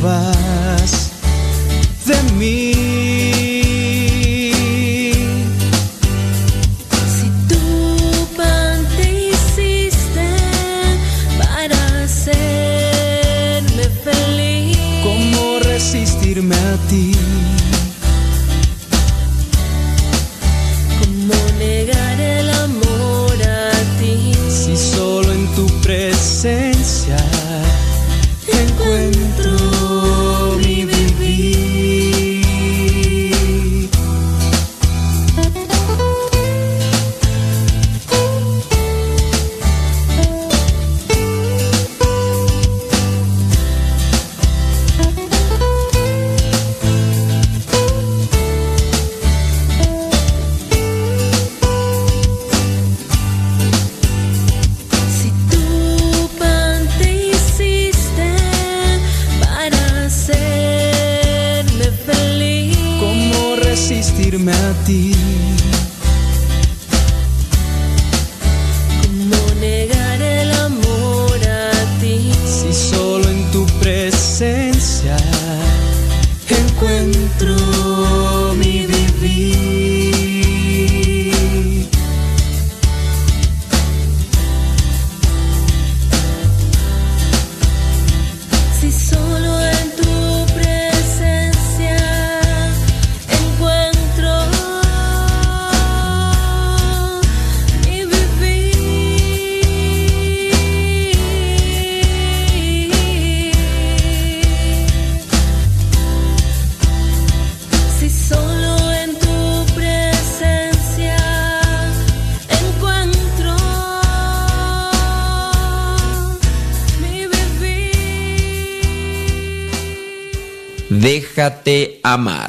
vas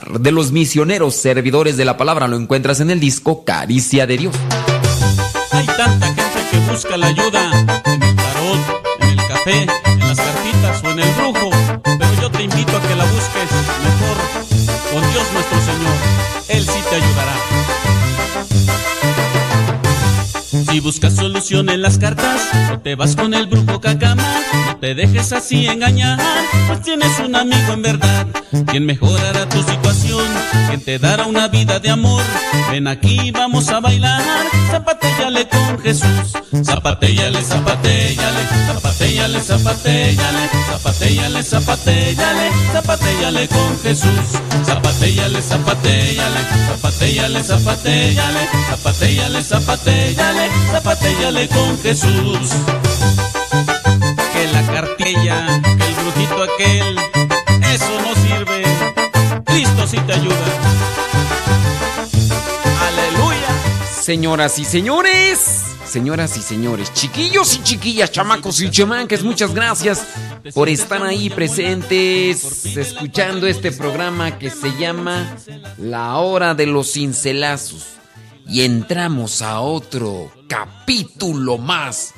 De los misioneros servidores de la palabra lo encuentras en el disco Caricia de Dios. Hay tanta gente que busca la ayuda en el tarot, en el café, en las cartitas o en el brujo. Pero yo te invito a que la busques mejor con Dios nuestro Señor. Él sí te ayudará. Si buscas solución en las cartas, o te vas con el brujo cacama, no te dejes así engañar, pues tienes un amigo en verdad, quien mejorará tu situación, quien te dará una vida de amor. Ven aquí, vamos a bailar, zapatéllale con Jesús, zapatéllale, zapatéllale, zapatéllale, zapatéllale, zapatéllale, zapatéllale, zapatéllale con Jesús, zapatéllale, zapatéllale, zapatéllale, zapatéllale, zapatéllale, zapatéllale, zapatéllale con Jesús. Que la cartilla, que el brujito aquel, eso no. Cristo sí te ayuda. Aleluya. Señoras y señores, señoras y señores, chiquillos y chiquillas, chamacos y chamancas, muchas gracias por estar ahí presentes, escuchando este programa que se llama La Hora de los Cincelazos. Y entramos a otro capítulo más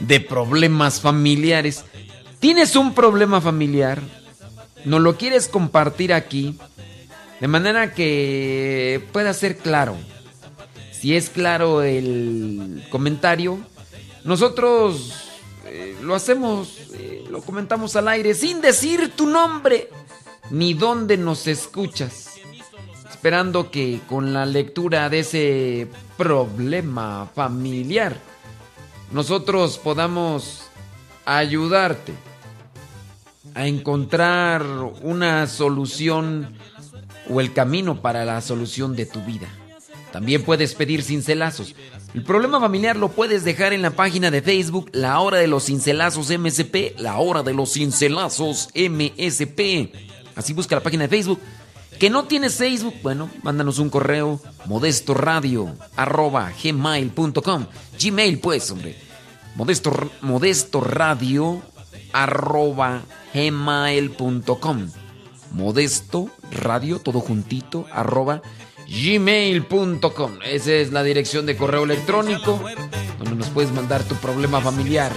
de problemas familiares. ¿Tienes un problema familiar? ¿No lo quieres compartir aquí? De manera que pueda ser claro. Si es claro el comentario, nosotros eh, lo hacemos, eh, lo comentamos al aire sin decir tu nombre ni dónde nos escuchas. Esperando que con la lectura de ese problema familiar nosotros podamos ayudarte a encontrar una solución o el camino para la solución de tu vida. También puedes pedir cincelazos. El problema familiar lo puedes dejar en la página de Facebook La Hora de los Cincelazos MSP, La Hora de los Cincelazos MSP. Así busca la página de Facebook. Que no tienes Facebook, bueno, mándanos un correo modesto radio arroba gmail.com. Gmail pues, hombre. Modesto, modesto radio arroba gmail.com. Modesto radio, todo juntito, arroba gmail.com. Esa es la dirección de correo electrónico donde nos puedes mandar tu problema familiar.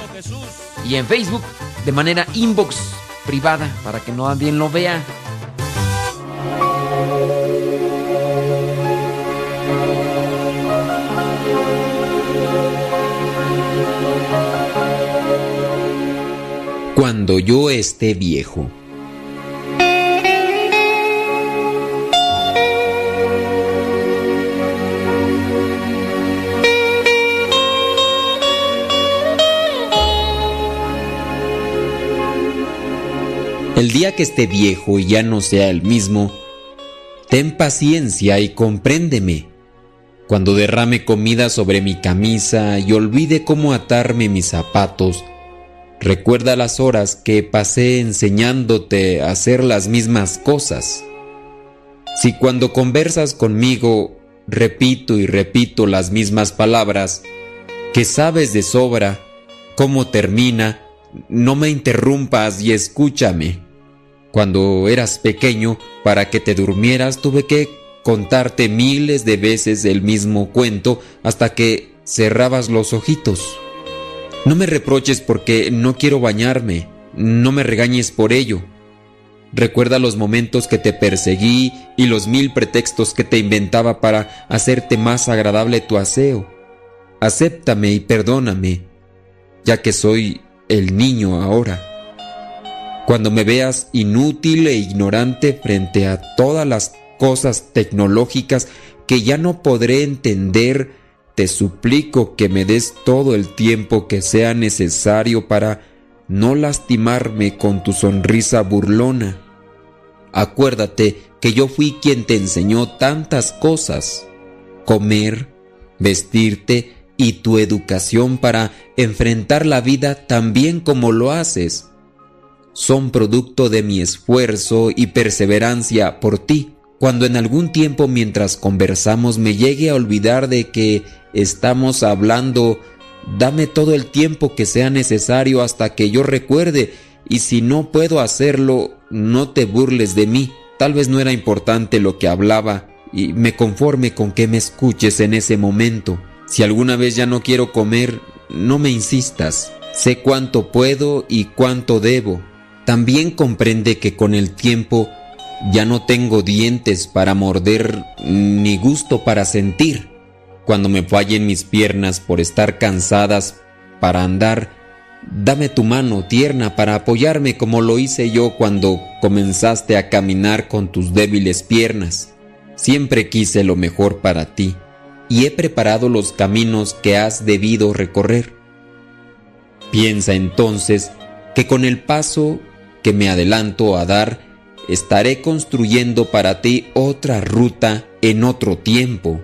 Y en Facebook de manera inbox privada para que no nadie lo vea. cuando yo esté viejo. El día que esté viejo y ya no sea el mismo, ten paciencia y compréndeme. Cuando derrame comida sobre mi camisa y olvide cómo atarme mis zapatos, recuerda las horas que pasé enseñándote a hacer las mismas cosas. Si cuando conversas conmigo repito y repito las mismas palabras, que sabes de sobra cómo termina, no me interrumpas y escúchame. Cuando eras pequeño, para que te durmieras tuve que contarte miles de veces el mismo cuento hasta que cerrabas los ojitos. No me reproches porque no quiero bañarme, no me regañes por ello. Recuerda los momentos que te perseguí y los mil pretextos que te inventaba para hacerte más agradable tu aseo. Acéptame y perdóname, ya que soy el niño ahora. Cuando me veas inútil e ignorante frente a todas las cosas tecnológicas que ya no podré entender, te suplico que me des todo el tiempo que sea necesario para no lastimarme con tu sonrisa burlona. Acuérdate que yo fui quien te enseñó tantas cosas, comer, vestirte y tu educación para enfrentar la vida tan bien como lo haces. Son producto de mi esfuerzo y perseverancia por ti. Cuando en algún tiempo mientras conversamos me llegue a olvidar de que estamos hablando, dame todo el tiempo que sea necesario hasta que yo recuerde y si no puedo hacerlo, no te burles de mí. Tal vez no era importante lo que hablaba y me conforme con que me escuches en ese momento. Si alguna vez ya no quiero comer, no me insistas. Sé cuánto puedo y cuánto debo. También comprende que con el tiempo ya no tengo dientes para morder ni gusto para sentir. Cuando me fallen mis piernas por estar cansadas para andar, Dame tu mano tierna para apoyarme como lo hice yo cuando comenzaste a caminar con tus débiles piernas. Siempre quise lo mejor para ti y he preparado los caminos que has debido recorrer. Piensa entonces que con el paso que me adelanto a dar, estaré construyendo para ti otra ruta en otro tiempo,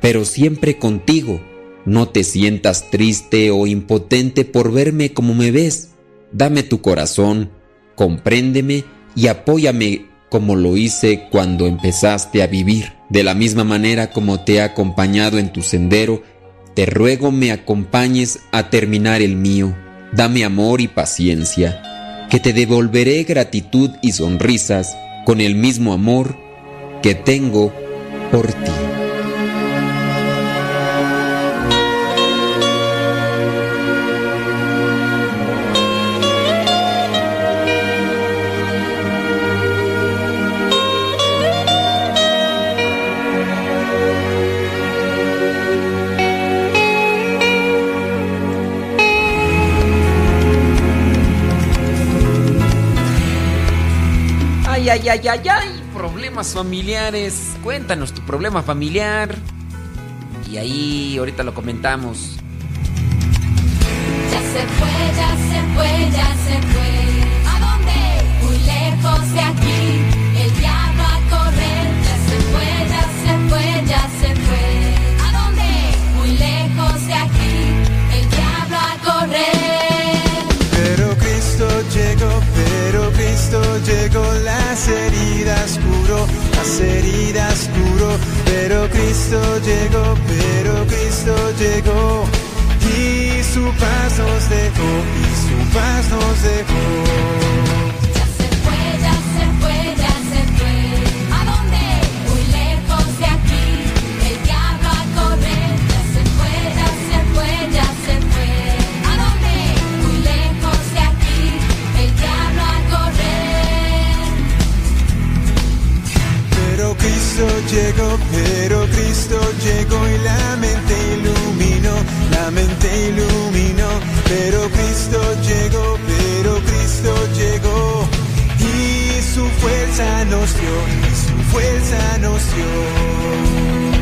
pero siempre contigo no te sientas triste o impotente por verme como me ves. Dame tu corazón, compréndeme y apóyame como lo hice cuando empezaste a vivir. De la misma manera como te he acompañado en tu sendero, te ruego me acompañes a terminar el mío. Dame amor y paciencia, que te devolveré gratitud y sonrisas con el mismo amor que tengo por ti. Ay, ay, ay, ay, problemas familiares. Cuéntanos tu problema familiar. Y ahí ahorita lo comentamos. Ya se fue, ya se fue, ya se fue. ¿A dónde? Muy lejos de aquí. Llegó, las heridas curó, las heridas curó. Pero Cristo llegó, pero Cristo llegó. Y su paz nos dejó, y su paz nos dejó. Pero Cristo llegó y la mente iluminó, la mente iluminó. Pero Cristo llegó, pero Cristo llegó y su fuerza nos dio, y su fuerza nos dio.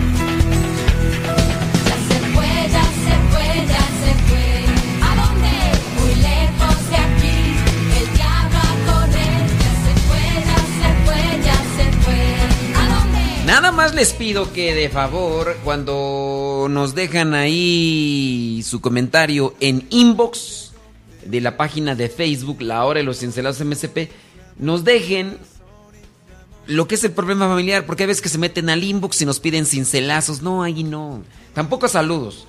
Más les pido que de favor, cuando nos dejan ahí su comentario en inbox de la página de Facebook, La Hora de los Cincelados MSP, nos dejen lo que es el problema familiar, porque hay veces que se meten al inbox y nos piden cincelazos. No, ahí no. Tampoco saludos.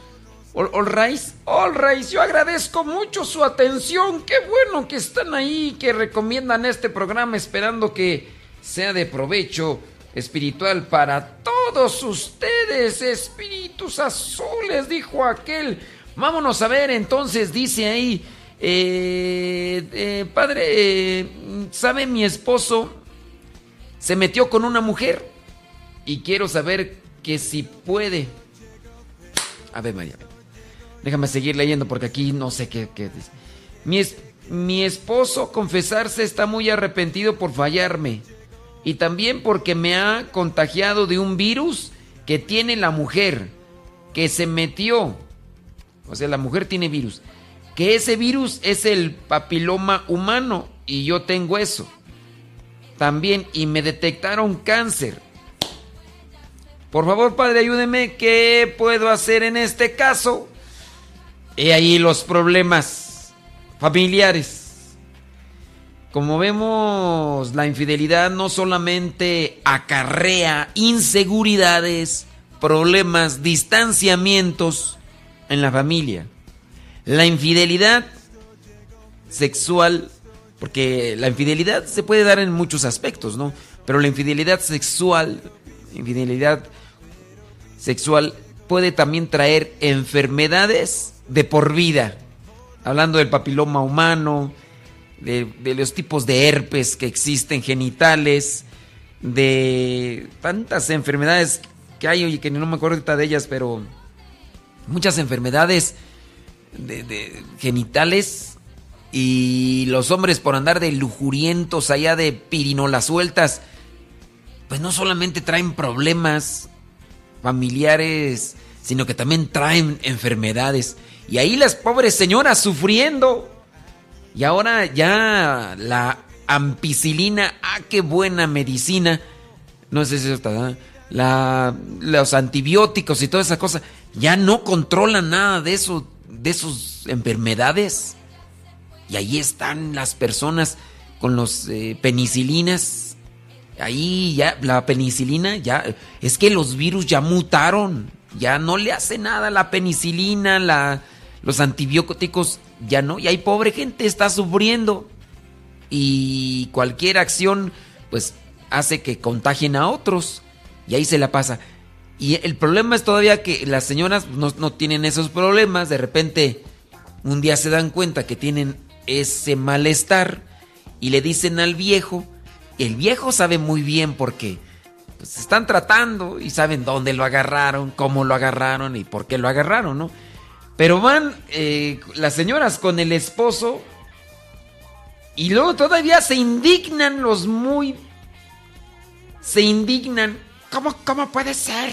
All, all All yo agradezco mucho su atención. Qué bueno que están ahí, que recomiendan este programa esperando que sea de provecho espiritual para todos ustedes, espíritus azules, dijo aquel. Vámonos a ver, entonces dice ahí, eh, eh, padre, eh, ¿sabe mi esposo? Se metió con una mujer y quiero saber que si puede. A ver, María. Déjame seguir leyendo porque aquí no sé qué, dice. Mi, mi esposo confesarse está muy arrepentido por fallarme y también porque me ha contagiado de un virus que tiene la mujer, que se metió. O sea, la mujer tiene virus. Que ese virus es el papiloma humano y yo tengo eso. También y me detectaron cáncer. Por favor, padre, ayúdeme. ¿Qué puedo hacer en este caso? He ahí los problemas familiares. Como vemos, la infidelidad no solamente acarrea inseguridades, problemas, distanciamientos en la familia. La infidelidad sexual, porque la infidelidad se puede dar en muchos aspectos, ¿no? Pero la infidelidad sexual, infidelidad sexual puede también traer enfermedades de por vida. Hablando del papiloma humano, de, de los tipos de herpes que existen, genitales, de tantas enfermedades que hay, oye, que no me acuerdo de ellas, pero muchas enfermedades de, de genitales y los hombres por andar de lujurientos allá de pirinolas sueltas, pues no solamente traen problemas familiares, sino que también traen enfermedades. Y ahí las pobres señoras sufriendo. Y ahora ya la ampicilina, ah, qué buena medicina. No sé si está, la, los antibióticos y toda esa cosa, ya no controlan nada de eso, de sus enfermedades. Y ahí están las personas con los eh, penicilinas. Ahí ya, la penicilina ya, es que los virus ya mutaron. Ya no le hace nada la penicilina, la, los antibióticos, ya no. Y ahí pobre gente está sufriendo. Y cualquier acción, pues, hace que contagien a otros. Y ahí se la pasa. Y el problema es todavía que las señoras no, no tienen esos problemas. De repente, un día se dan cuenta que tienen ese malestar y le dicen al viejo. El viejo sabe muy bien por qué. Pues están tratando y saben dónde lo agarraron, cómo lo agarraron y por qué lo agarraron, ¿no? Pero van eh, las señoras con el esposo y luego todavía se indignan los muy... Se indignan. ¿Cómo, cómo puede ser?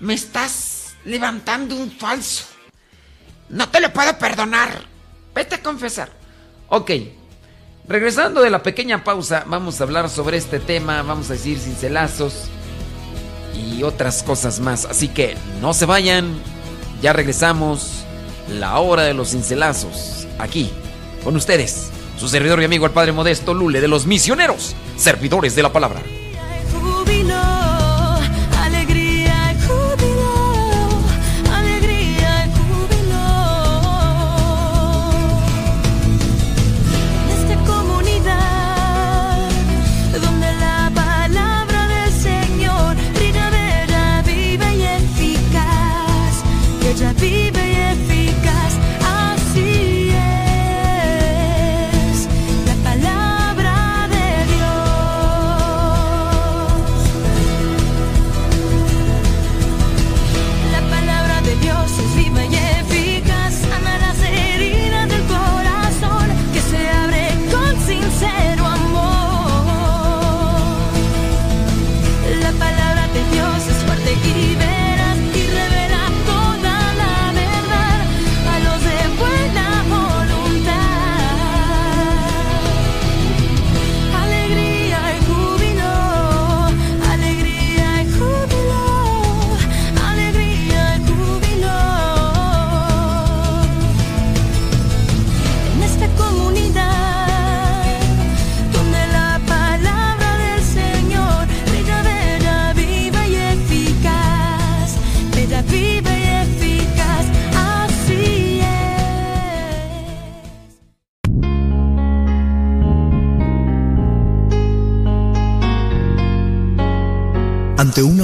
Me estás levantando un falso. No te lo puedo perdonar. Vete a confesar. Ok. Regresando de la pequeña pausa, vamos a hablar sobre este tema. Vamos a decir cincelazos y otras cosas más. Así que no se vayan. Ya regresamos. La hora de los cincelazos. Aquí, con ustedes. Su servidor y amigo el Padre Modesto Lule de los misioneros, servidores de la palabra.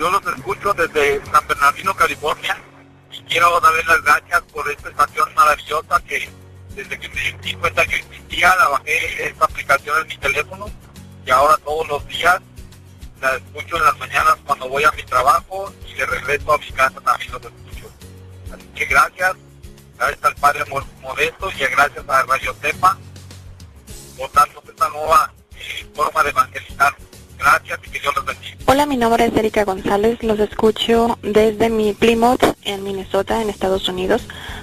Yo los escucho desde San Bernardino, California. Y quiero darles las gracias por esta estación maravillosa que desde que me di cuenta que existía, la bajé esta aplicación en mi teléfono y ahora todos los días la escucho en las mañanas cuando voy a mi trabajo y de regreso a mi casa también los escucho. Así que gracias, gracias al Padre Mo- Modesto y gracias a Radio Cepa por darnos esta nueva eh, forma de evangelizar. Gracias y que Dios los bendiga. Hola, mi nombre es Erika González. Los escucho desde mi Plymouth, en Minnesota, en Estados Unidos.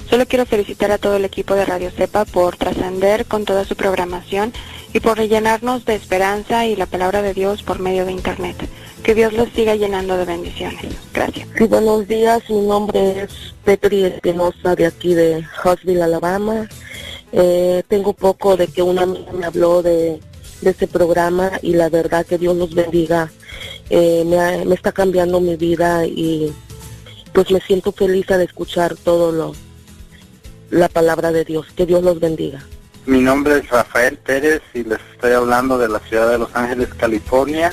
Solo quiero felicitar a todo el equipo de Radio Cepa por trascender con toda su programación y por rellenarnos de esperanza y la palabra de Dios por medio de Internet. Que Dios los siga llenando de bendiciones. Gracias. Sí, buenos días. Mi nombre es Petri Espinosa de aquí de Huntsville, Alabama. Eh, tengo poco de que una amiga me habló de, de este programa y la verdad que Dios los bendiga. Eh, me, ha- me está cambiando mi vida y pues me siento feliz al escuchar todo lo la palabra de Dios. Que Dios los bendiga. Mi nombre es Rafael Pérez y les estoy hablando de la ciudad de Los Ángeles, California.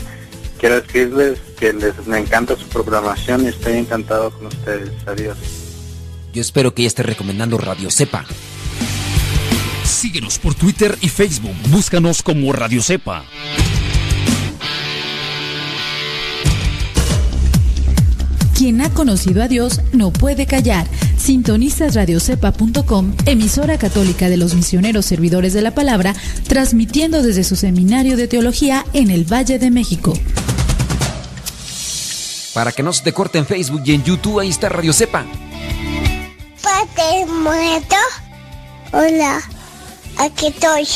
Quiero decirles que les me encanta su programación y estoy encantado con ustedes. Adiós. Yo espero que ya esté recomendando Radio Cepa. Síguenos por Twitter y Facebook. Búscanos como Radio Cepa. Quien ha conocido a Dios no puede callar. Sintonizas radiocepa.com, emisora católica de los misioneros servidores de la palabra, transmitiendo desde su seminario de teología en el Valle de México. Para que no se te corte en Facebook y en YouTube, ahí está Radio Cepa. Padre muerto. Hola, aquí estoy.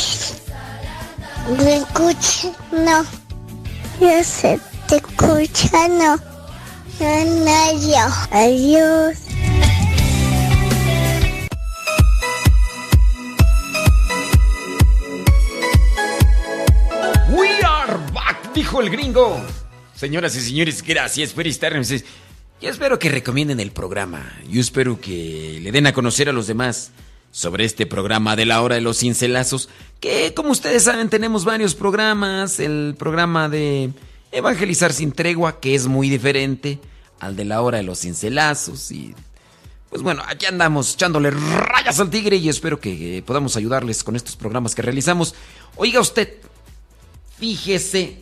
¿Me escuchas? No. Yo sé, te escucha, no. No, yo. Adiós. We are back, dijo el gringo. Señoras y señores, gracias por estarnos. Yo espero que recomienden el programa. Yo espero que le den a conocer a los demás sobre este programa de la hora de los cincelazos. Que como ustedes saben, tenemos varios programas. El programa de Evangelizar sin tregua, que es muy diferente al de la hora de los cincelazos. Y pues bueno, aquí andamos echándole rayas al tigre y espero que podamos ayudarles con estos programas que realizamos. Oiga usted, fíjese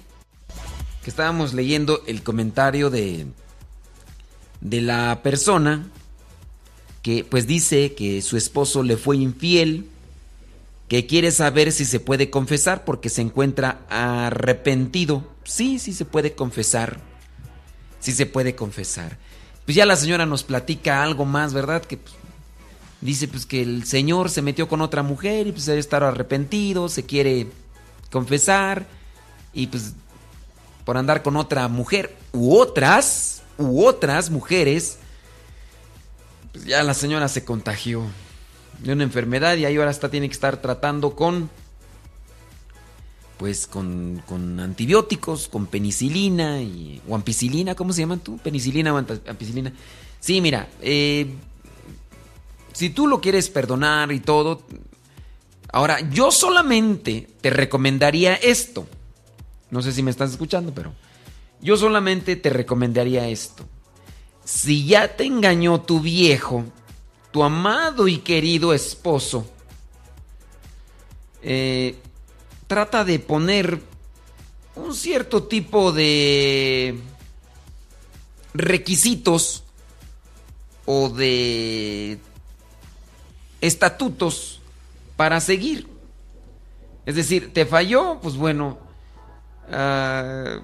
que estábamos leyendo el comentario de, de la persona que pues dice que su esposo le fue infiel, que quiere saber si se puede confesar porque se encuentra arrepentido. Sí, sí se puede confesar. Sí se puede confesar. Pues ya la señora nos platica algo más, ¿verdad? Que pues, dice pues que el señor se metió con otra mujer y pues debe estar arrepentido, se quiere confesar y pues por andar con otra mujer u otras u otras mujeres pues ya la señora se contagió. de una enfermedad y ahí ahora está tiene que estar tratando con pues con, con antibióticos, con penicilina y, o ampicilina, ¿cómo se llaman tú? Penicilina o ampicilina. Sí, mira, eh, si tú lo quieres perdonar y todo, ahora yo solamente te recomendaría esto. No sé si me estás escuchando, pero yo solamente te recomendaría esto. Si ya te engañó tu viejo, tu amado y querido esposo, eh, trata de poner un cierto tipo de requisitos o de estatutos para seguir. Es decir, te falló, pues bueno, ah,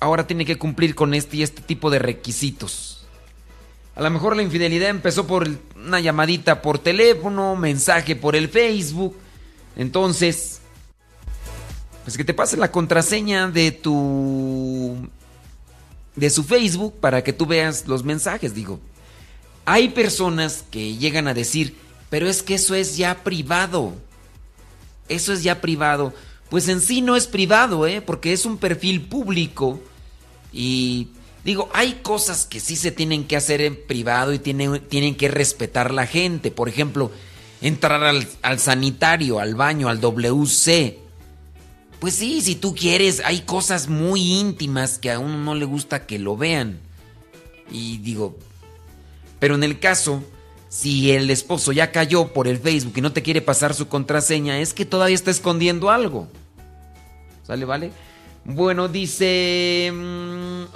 ahora tiene que cumplir con este y este tipo de requisitos. A lo mejor la infidelidad empezó por una llamadita por teléfono, mensaje por el Facebook. Entonces, pues que te pase la contraseña de tu de su Facebook para que tú veas los mensajes, digo. Hay personas que llegan a decir, pero es que eso es ya privado. Eso es ya privado. Pues en sí no es privado, ¿eh? Porque es un perfil público. Y digo, hay cosas que sí se tienen que hacer en privado y tienen, tienen que respetar la gente. Por ejemplo, entrar al, al sanitario, al baño, al WC. Pues sí, si tú quieres, hay cosas muy íntimas que a uno no le gusta que lo vean. Y digo, pero en el caso, si el esposo ya cayó por el Facebook y no te quiere pasar su contraseña, es que todavía está escondiendo algo. ¿Sale, vale? Bueno, dice...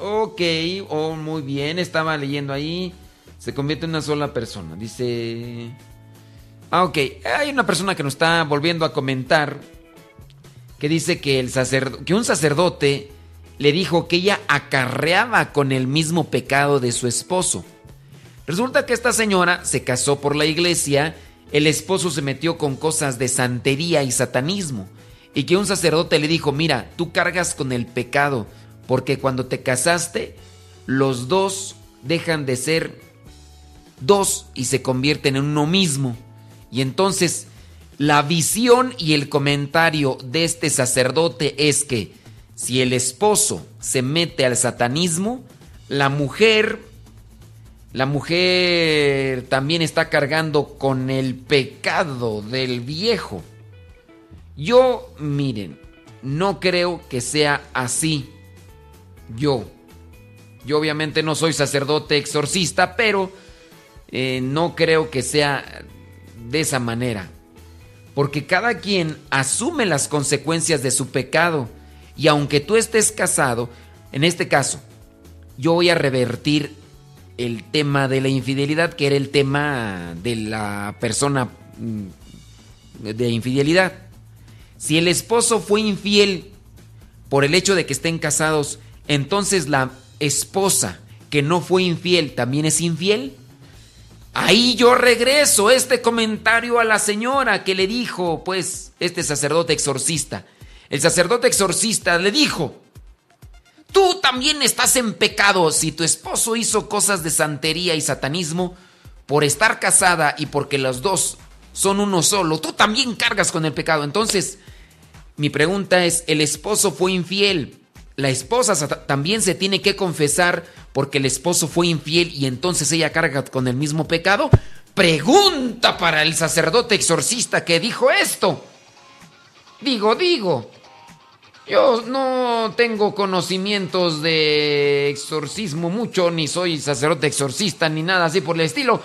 ok, oh, muy bien, estaba leyendo ahí. Se convierte en una sola persona. Dice... Ah, ok. Hay una persona que nos está volviendo a comentar que dice que, el sacerdo- que un sacerdote le dijo que ella acarreaba con el mismo pecado de su esposo. Resulta que esta señora se casó por la iglesia, el esposo se metió con cosas de santería y satanismo, y que un sacerdote le dijo, mira, tú cargas con el pecado, porque cuando te casaste, los dos dejan de ser dos y se convierten en uno mismo. Y entonces la visión y el comentario de este sacerdote es que si el esposo se mete al satanismo, la mujer, la mujer también está cargando con el pecado del viejo. Yo, miren, no creo que sea así. Yo. Yo obviamente no soy sacerdote exorcista, pero eh, no creo que sea de esa manera. Porque cada quien asume las consecuencias de su pecado. Y aunque tú estés casado, en este caso, yo voy a revertir el tema de la infidelidad, que era el tema de la persona mm, de infidelidad. Si el esposo fue infiel por el hecho de que estén casados, entonces la esposa que no fue infiel también es infiel. Ahí yo regreso este comentario a la señora que le dijo, pues, este sacerdote exorcista. El sacerdote exorcista le dijo, tú también estás en pecado si tu esposo hizo cosas de santería y satanismo por estar casada y porque los dos son uno solo, tú también cargas con el pecado. Entonces, mi pregunta es, ¿el esposo fue infiel? La esposa sa- también se tiene que confesar porque el esposo fue infiel y entonces ella carga con el mismo pecado. Pregunta para el sacerdote exorcista que dijo esto. Digo, digo. Yo no tengo conocimientos de exorcismo mucho, ni soy sacerdote exorcista, ni nada así por el estilo.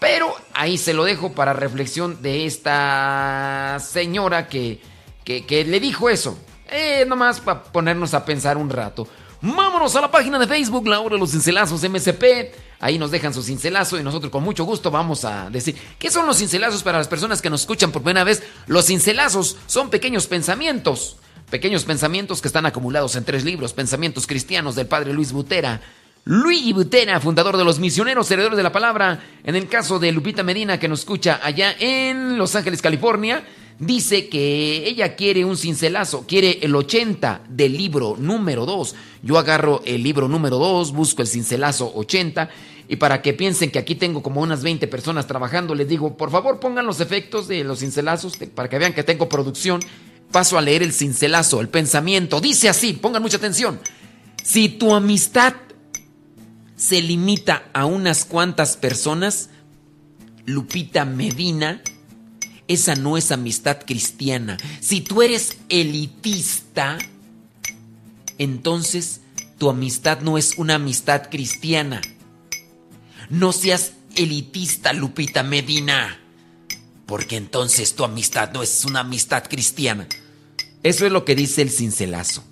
Pero ahí se lo dejo para reflexión de esta señora que, que, que le dijo eso. Eh, nomás para ponernos a pensar un rato. Vámonos a la página de Facebook, la hora de los cincelazos MSP. Ahí nos dejan su cincelazo y nosotros con mucho gusto vamos a decir. ¿Qué son los cincelazos para las personas que nos escuchan por primera vez? Los cincelazos son pequeños pensamientos. Pequeños pensamientos que están acumulados en tres libros, Pensamientos Cristianos del Padre Luis Butera. Luis Butera, fundador de los misioneros, heredores de la palabra. En el caso de Lupita Medina, que nos escucha allá en Los Ángeles, California, dice que ella quiere un cincelazo, quiere el 80 del libro número 2. Yo agarro el libro número 2, busco el cincelazo 80 y para que piensen que aquí tengo como unas 20 personas trabajando, les digo, por favor pongan los efectos de los cincelazos para que vean que tengo producción. Paso a leer el cincelazo, el pensamiento. Dice así, pongan mucha atención. Si tu amistad se limita a unas cuantas personas, Lupita Medina, esa no es amistad cristiana. Si tú eres elitista, entonces tu amistad no es una amistad cristiana. No seas elitista, Lupita Medina, porque entonces tu amistad no es una amistad cristiana. Eso es lo que dice el cincelazo.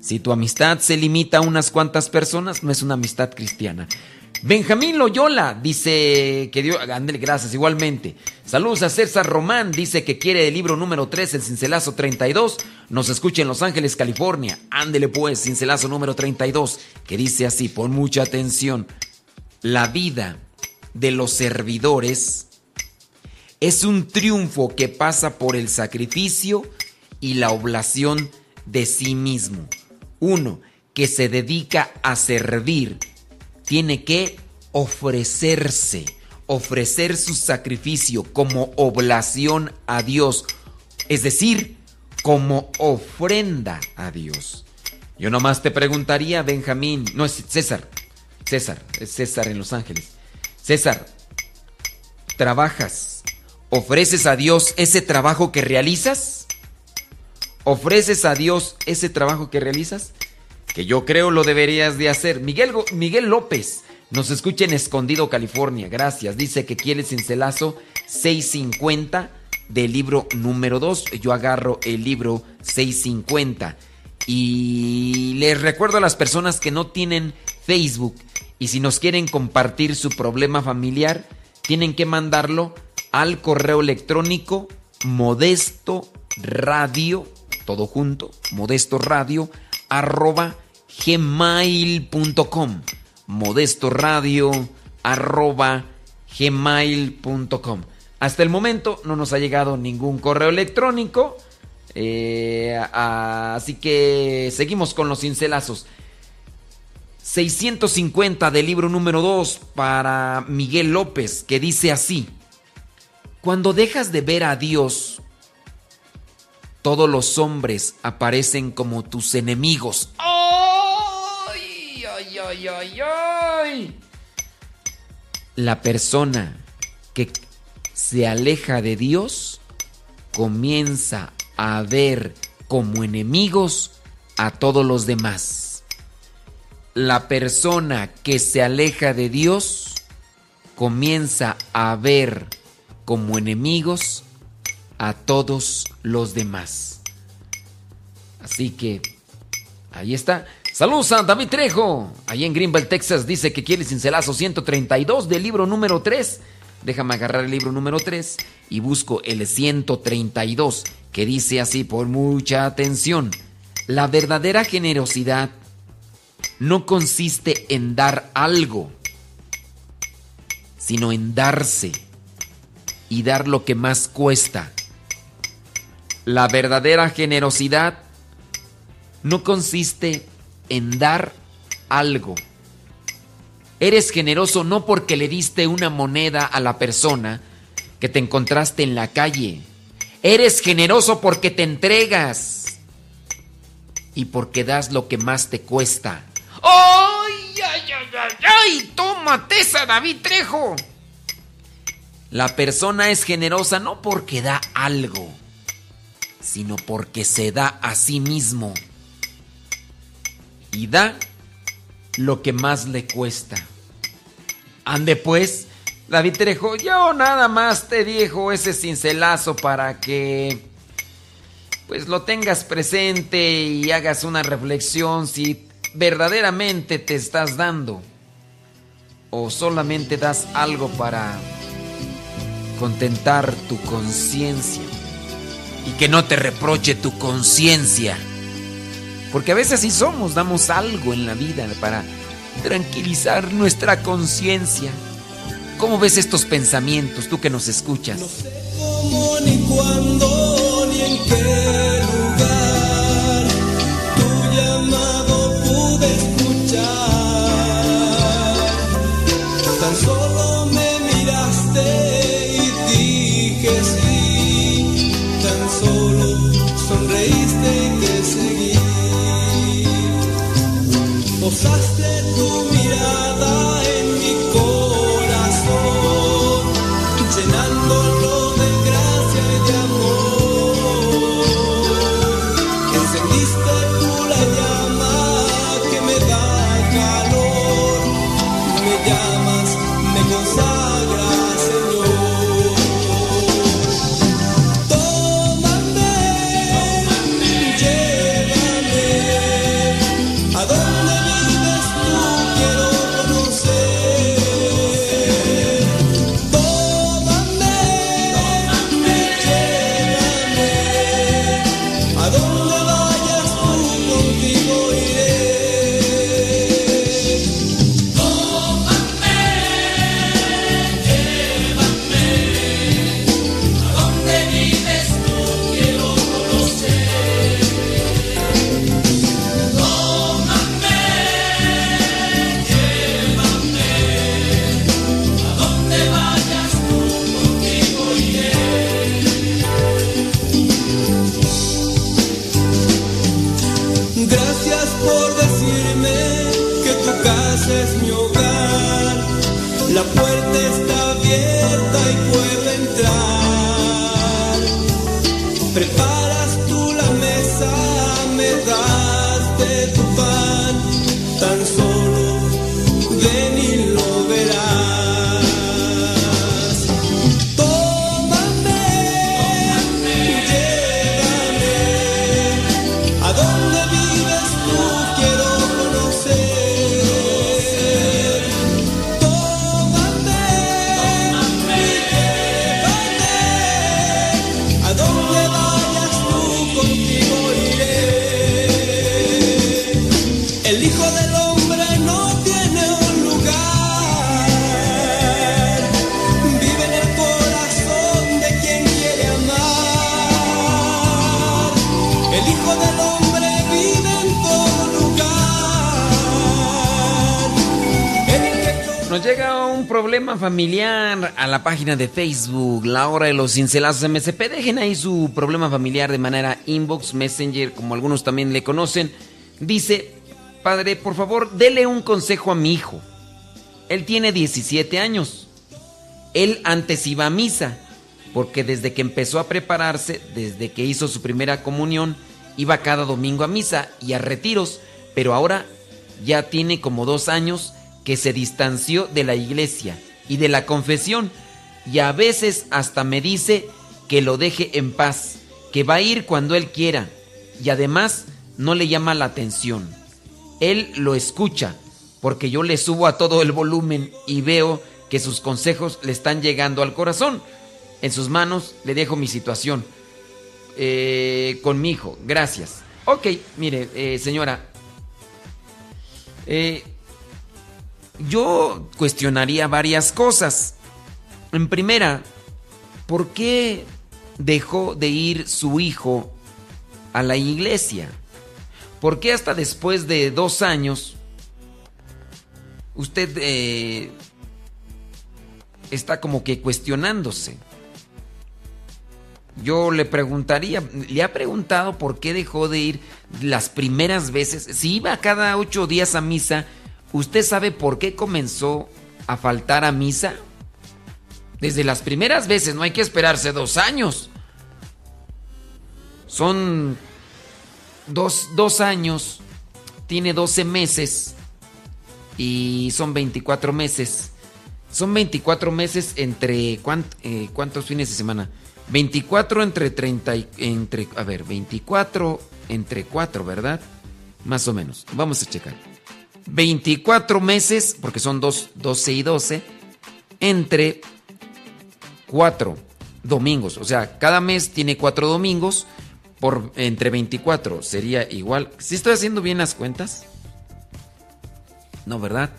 Si tu amistad se limita a unas cuantas personas, no es una amistad cristiana. Benjamín Loyola dice que dio, ándele, gracias, igualmente. Saludos a César Román, dice que quiere el libro número 3, el cincelazo 32. Nos escucha en Los Ángeles, California. Ándele pues, cincelazo número 32, que dice así, pon mucha atención. La vida de los servidores es un triunfo que pasa por el sacrificio y la oblación de sí mismo. Uno que se dedica a servir tiene que ofrecerse, ofrecer su sacrificio como oblación a Dios, es decir, como ofrenda a Dios. Yo nomás te preguntaría, Benjamín, no es César, César, es César en Los Ángeles. César, ¿trabajas? ¿Ofreces a Dios ese trabajo que realizas? ¿Ofreces a Dios ese trabajo que realizas? Que yo creo lo deberías de hacer. Miguel, Miguel López nos escucha en Escondido, California. Gracias. Dice que quiere cincelazo 650 del libro número 2. Yo agarro el libro 650. Y les recuerdo a las personas que no tienen Facebook y si nos quieren compartir su problema familiar, tienen que mandarlo al correo electrónico modesto radio, todo junto, modesto radio, arroba gmail.com. Modesto radio, arroba gmail.com. Hasta el momento no nos ha llegado ningún correo electrónico. eh, así que seguimos con los cincelazos. 650 del libro número 2 para Miguel López, que dice así. Cuando dejas de ver a Dios, todos los hombres aparecen como tus enemigos. ¡Ay, ay, ay, ay! La persona que se aleja de Dios comienza a ver como enemigos a todos los demás. La persona que se aleja de Dios comienza a ver como enemigos a todos los demás. Así que ahí está. Saludos a David Trejo. Ahí en Greenville, Texas, dice que quiere cincelazo 132 del libro número 3. Déjame agarrar el libro número 3 y busco el 132 que dice así por mucha atención. La verdadera generosidad no consiste en dar algo, sino en darse y dar lo que más cuesta. La verdadera generosidad no consiste en dar algo. Eres generoso no porque le diste una moneda a la persona que te encontraste en la calle. Eres generoso porque te entregas y porque das lo que más te cuesta. ¡Ay, ay, ay, ay! ¡Tómate David Trejo! La persona es generosa no porque da algo, sino porque se da a sí mismo. Y da lo que más le cuesta. Ande pues, David Trejo, yo nada más te dejo ese cincelazo para que pues lo tengas presente y hagas una reflexión si verdaderamente te estás dando o solamente das algo para contentar tu conciencia y que no te reproche tu conciencia. Porque a veces así somos, damos algo en la vida para tranquilizar nuestra conciencia. ¿Cómo ves estos pensamientos, tú que nos escuchas? cómo, ni cuándo, ni en qué gozaste de Facebook, la hora de los cincelazos MSP. Dejen ahí su problema familiar de manera inbox, messenger, como algunos también le conocen. Dice, padre, por favor, dele un consejo a mi hijo. Él tiene 17 años. Él antes iba a misa, porque desde que empezó a prepararse, desde que hizo su primera comunión, iba cada domingo a misa y a retiros, pero ahora ya tiene como dos años que se distanció de la iglesia y de la confesión y a veces hasta me dice que lo deje en paz, que va a ir cuando él quiera y además no le llama la atención. Él lo escucha porque yo le subo a todo el volumen y veo que sus consejos le están llegando al corazón. En sus manos le dejo mi situación eh, con mi hijo. Gracias. Ok, mire, eh, señora. eh, yo cuestionaría varias cosas. En primera, ¿por qué dejó de ir su hijo a la iglesia? ¿Por qué hasta después de dos años usted eh, está como que cuestionándose? Yo le preguntaría, ¿le ha preguntado por qué dejó de ir las primeras veces? Si iba cada ocho días a misa, ¿usted sabe por qué comenzó a faltar a misa? Desde las primeras veces, no hay que esperarse dos años. Son dos, dos años, tiene 12 meses y son 24 meses. Son 24 meses entre cuánt- eh, cuántos fines de semana. 24 entre 30 y entre a ver, 24 entre 4, ¿verdad? Más o menos. Vamos a checar. 24 meses, porque son dos, 12 y 12, entre 4 domingos. O sea, cada mes tiene 4 domingos por entre 24. Sería igual. ¿Si estoy haciendo bien las cuentas? No, ¿verdad?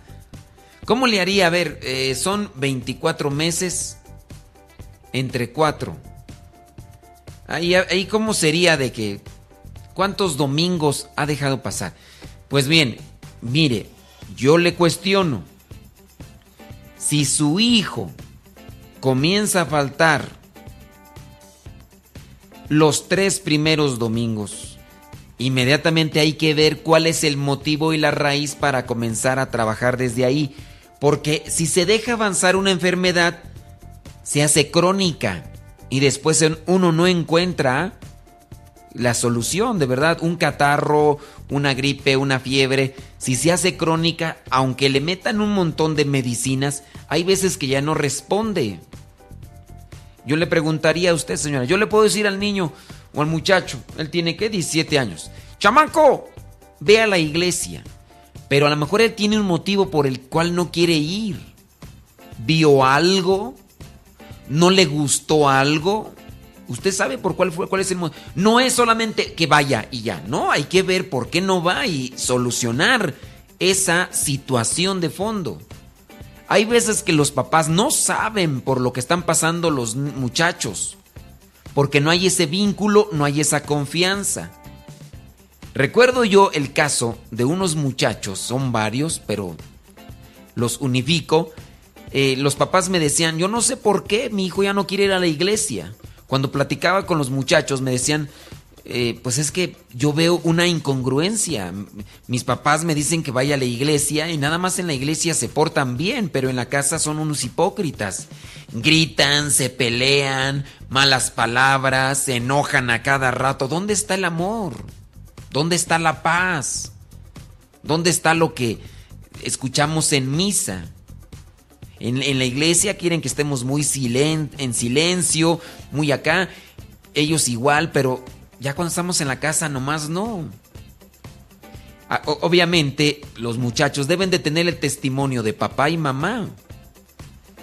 ¿Cómo le haría? A ver, eh, son 24 meses entre 4. Ahí, ahí cómo sería de que... ¿Cuántos domingos ha dejado pasar? Pues bien, mire, yo le cuestiono. Si su hijo comienza a faltar los tres primeros domingos, inmediatamente hay que ver cuál es el motivo y la raíz para comenzar a trabajar desde ahí. Porque si se deja avanzar una enfermedad, se hace crónica y después uno no encuentra la solución, de verdad, un catarro, una gripe, una fiebre, si se hace crónica, aunque le metan un montón de medicinas, hay veces que ya no responde. Yo le preguntaría a usted, señora, yo le puedo decir al niño o al muchacho, él tiene que 17 años, chamaco, ve a la iglesia, pero a lo mejor él tiene un motivo por el cual no quiere ir. ¿Vio algo? ¿No le gustó algo? Usted sabe por cuál fue, cuál es el motivo. No es solamente que vaya y ya, no, hay que ver por qué no va y solucionar esa situación de fondo. Hay veces que los papás no saben por lo que están pasando los muchachos, porque no hay ese vínculo, no hay esa confianza. Recuerdo yo el caso de unos muchachos, son varios, pero los unifico. Eh, los papás me decían, yo no sé por qué mi hijo ya no quiere ir a la iglesia. Cuando platicaba con los muchachos me decían, eh, pues es que yo veo una incongruencia. Mis papás me dicen que vaya a la iglesia y nada más en la iglesia se portan bien, pero en la casa son unos hipócritas. Gritan, se pelean, malas palabras, se enojan a cada rato. ¿Dónde está el amor? ¿Dónde está la paz? ¿Dónde está lo que escuchamos en misa? En, en, la iglesia quieren que estemos muy silen en silencio, muy acá. Ellos igual, pero ya cuando estamos en la casa nomás no. Obviamente los muchachos deben de tener el testimonio de papá y mamá.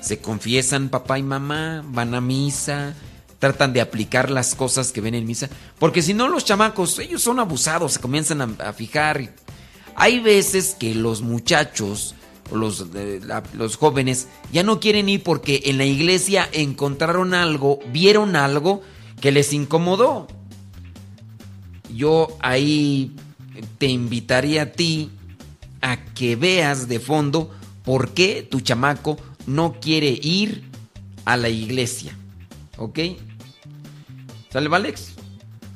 Se confiesan papá y mamá, van a misa, tratan de aplicar las cosas que ven en misa. Porque si no los chamacos, ellos son abusados, se comienzan a, fijar. Hay veces que los muchachos los, los jóvenes ya no quieren ir porque en la iglesia encontraron algo, vieron algo que les incomodó. Yo ahí te invitaría a ti a que veas de fondo por qué tu chamaco no quiere ir a la iglesia. ¿Ok? ¿Sale, Valex?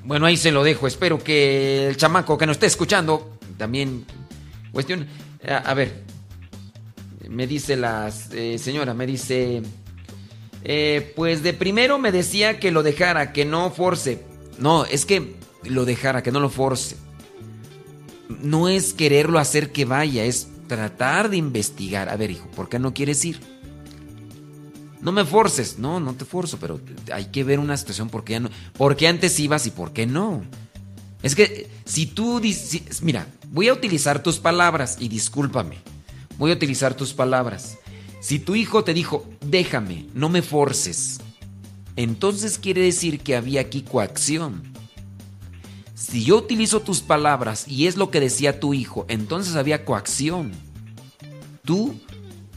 Bueno, ahí se lo dejo. Espero que el chamaco que nos esté escuchando también cuestión. A, ver, me dice la eh, señora, me dice, eh, pues de primero me decía que lo dejara, que no force. No, es que lo dejara, que no lo force. No es quererlo hacer que vaya, es tratar de investigar. A ver, hijo, ¿por qué no quieres ir? No me forces. No, no te forzo, pero hay que ver una situación porque ya no. ¿Por qué antes ibas y por qué no? Es que si tú. Mira, voy a utilizar tus palabras y discúlpame. Voy a utilizar tus palabras. Si tu hijo te dijo, déjame, no me forces, entonces quiere decir que había aquí coacción. Si yo utilizo tus palabras y es lo que decía tu hijo, entonces había coacción. Tú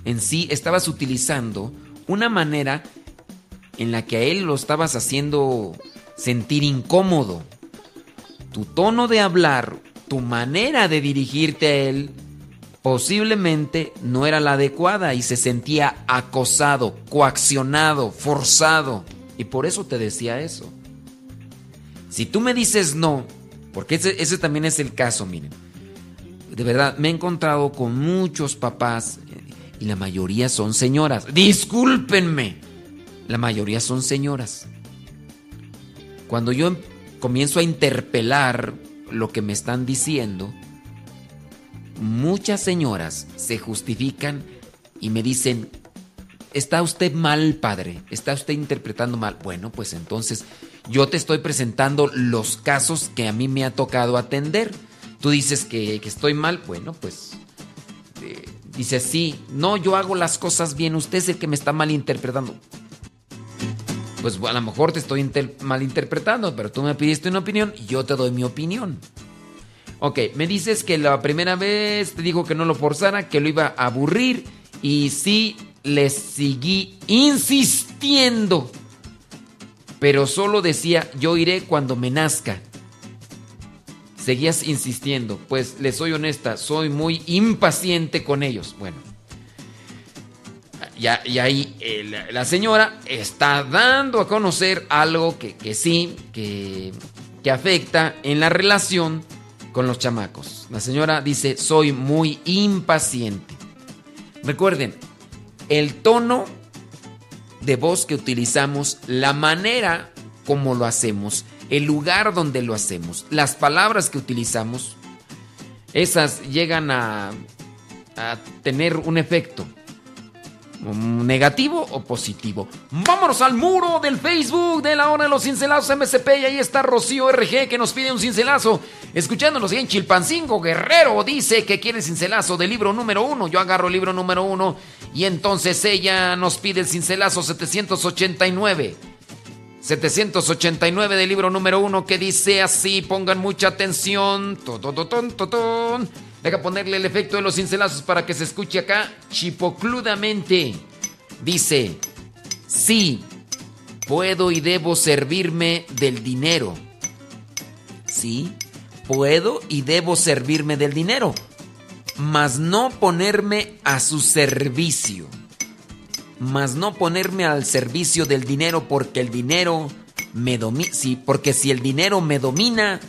en sí estabas utilizando una manera en la que a él lo estabas haciendo sentir incómodo. Tu tono de hablar, tu manera de dirigirte a él, posiblemente no era la adecuada y se sentía acosado, coaccionado, forzado. Y por eso te decía eso. Si tú me dices no, porque ese, también es el caso, miren. De verdad, me he encontrado con muchos papás y la mayoría son señoras. Discúlpenme. La mayoría son señoras. Cuando yo comienzo a interpelar lo que me están diciendo, muchas señoras se justifican y me dicen, está usted mal, padre, está usted interpretando mal. Bueno, pues entonces yo te estoy presentando los casos que a mí me ha tocado atender. Tú dices que, que estoy mal, bueno, pues eh, dice sí, no, yo hago las cosas bien, usted es el que me está malinterpretando. Pues a lo mejor te estoy malinterpretando, pero tú me pidiste una opinión y yo te doy mi opinión. Ok, me dices que la primera vez te dijo que no lo forzara, que lo iba a aburrir y sí le seguí insistiendo. Pero solo decía, yo iré cuando me nazca. Seguías insistiendo, pues les soy honesta, soy muy impaciente con ellos. Bueno, y, ahí eh, la, señora está dando a conocer algo que, sí, que, que afecta en la relación con los chamacos. La señora dice, soy muy impaciente. Recuerden, el tono de voz que utilizamos, la manera como lo hacemos, el lugar donde lo hacemos, las palabras que utilizamos, esas llegan a, tener un efecto negativo o positivo. Vámonos al muro del Facebook de la hora de los cincelazos MSP y ahí está Rocío RG que nos pide un cincelazo. Escuchándonos en Chilpancingo Guerrero dice que quiere el cincelazo del libro número uno. Yo agarro el libro número uno y entonces ella nos pide el cincelazo 789. 789 del libro número uno que dice así, pongan mucha atención. Deja ponerle el efecto de los cincelazos para que se escuche acá chipocludamente. Dice, sí, puedo y debo servirme del dinero. Sí, puedo y debo servirme del dinero, mas no ponerme a su servicio. Mas no ponerme al servicio del dinero porque el dinero me domina. Sí, porque si el dinero me domina,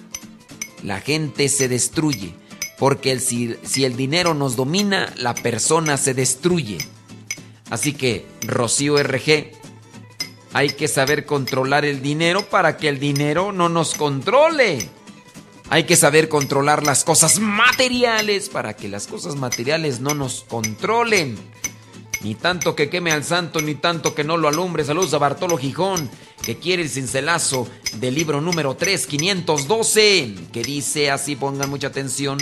la gente se destruye. Porque si, si el dinero nos domina, la persona se destruye. Así que, Rocío RG, hay que saber controlar el dinero para que el dinero no nos controle. Hay que saber controlar las cosas materiales para que las cosas materiales no nos controlen. Ni tanto que queme al santo, ni tanto que no lo alumbre. Saludos a Bartolo Gijón, que quiere el cincelazo del libro número 3, 512, que dice así, pongan mucha atención.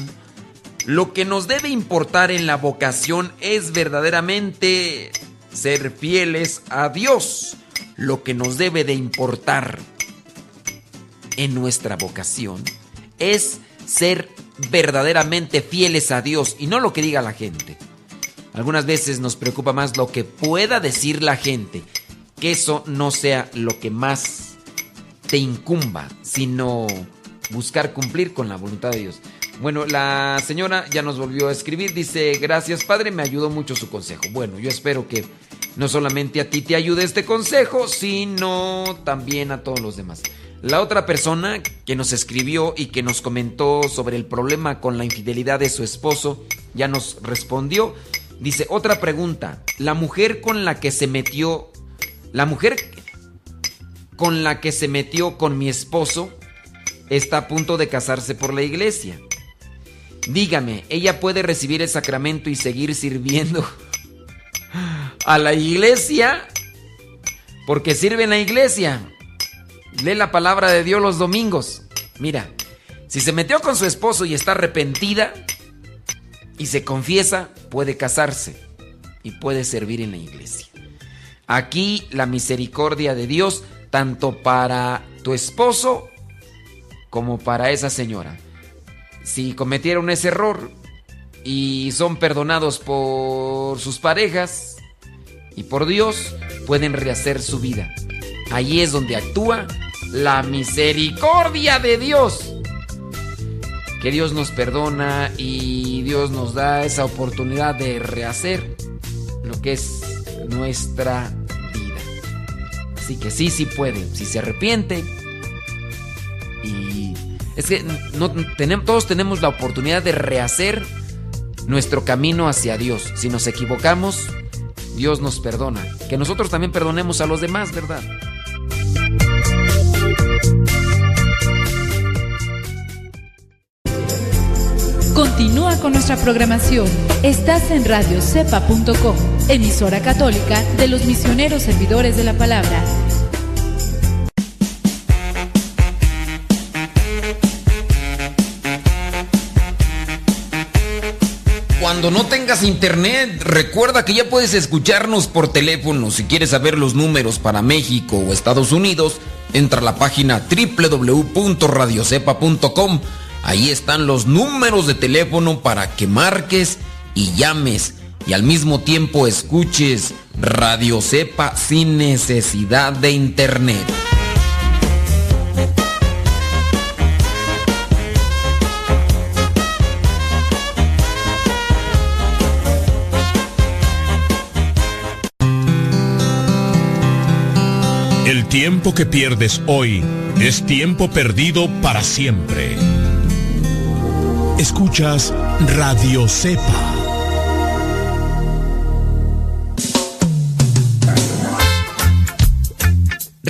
Lo que nos debe importar en la vocación es verdaderamente ser fieles a Dios. Lo que nos debe de importar en nuestra vocación es ser verdaderamente fieles a Dios y no lo que diga la gente. Algunas veces nos preocupa más lo que pueda decir la gente, que eso no sea lo que más te incumba, sino buscar cumplir con la voluntad de Dios. Bueno, la señora ya nos volvió a escribir, dice, gracias padre, me ayudó mucho su consejo. Bueno, yo espero que no solamente a ti te ayude este consejo, sino también a todos los demás. La otra persona que nos escribió y que nos comentó sobre el problema con la infidelidad de su esposo, ya nos respondió. Dice, otra pregunta, la mujer con la que se metió, la mujer con la que se metió con mi esposo está a punto de casarse por la iglesia. Dígame, ¿ella puede recibir el sacramento y seguir sirviendo a la iglesia? Porque sirve en la iglesia. Lee la palabra de Dios los domingos. Mira, si se metió con su esposo y está arrepentida y se confiesa, puede casarse y puede servir en la iglesia. Aquí la misericordia de Dios, tanto para tu esposo como para esa señora si cometieron ese error y son perdonados por sus parejas y por Dios, pueden rehacer su vida. Ahí es donde actúa la misericordia de Dios. Que Dios nos perdona y Dios nos da esa oportunidad de rehacer lo que es nuestra vida. Así que sí, sí puede. Si se arrepiente y es que no, tenemos, todos tenemos la oportunidad de rehacer nuestro camino hacia Dios. Si nos equivocamos, Dios nos perdona. Que nosotros también perdonemos a los demás, ¿verdad? Continúa con nuestra programación. Estás en radiocepa.com, emisora católica de los misioneros servidores de la palabra Cuando no tengas internet, recuerda que ya puedes escucharnos por teléfono. Si quieres saber los números para México o Estados Unidos, entra a la página www.radiocepa.com. Ahí están los números de teléfono para que marques y llames y al mismo tiempo escuches Radio Cepa sin necesidad de internet. El tiempo que pierdes hoy es tiempo perdido para siempre. Escuchas Radio Cepa.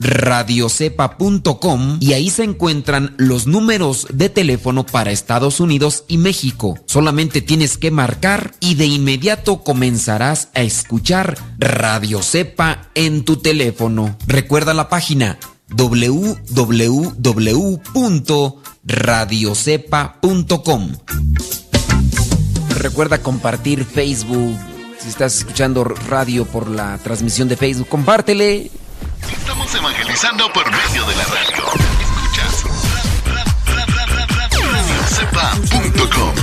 radiocepa.com y ahí se encuentran los números de teléfono para Estados Unidos y México. Solamente tienes que marcar y de inmediato comenzarás a escuchar Radio Cepa en tu teléfono. Recuerda la página www.radiocepa.com. Recuerda compartir Facebook. Si estás escuchando radio por la transmisión de Facebook, compártele. Estamos evangelizando por medio de la radio. Escuchas radiocepa.com.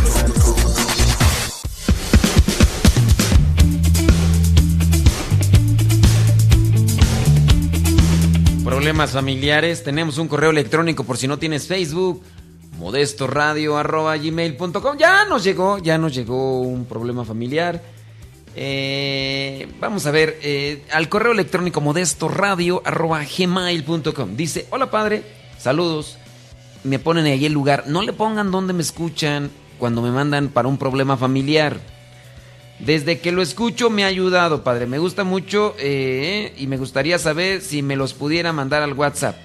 Problemas familiares, tenemos un correo electrónico por si no tienes Facebook, modestoradio.gmail.com. Ya nos llegó, ya nos llegó un problema familiar. Eh, vamos a ver, eh, al correo electrónico modestoradio.gmail.com. Dice, hola padre, saludos. Me ponen ahí el lugar. No le pongan donde me escuchan cuando me mandan para un problema familiar. Desde que lo escucho me ha ayudado, padre. Me gusta mucho eh, y me gustaría saber si me los pudiera mandar al WhatsApp.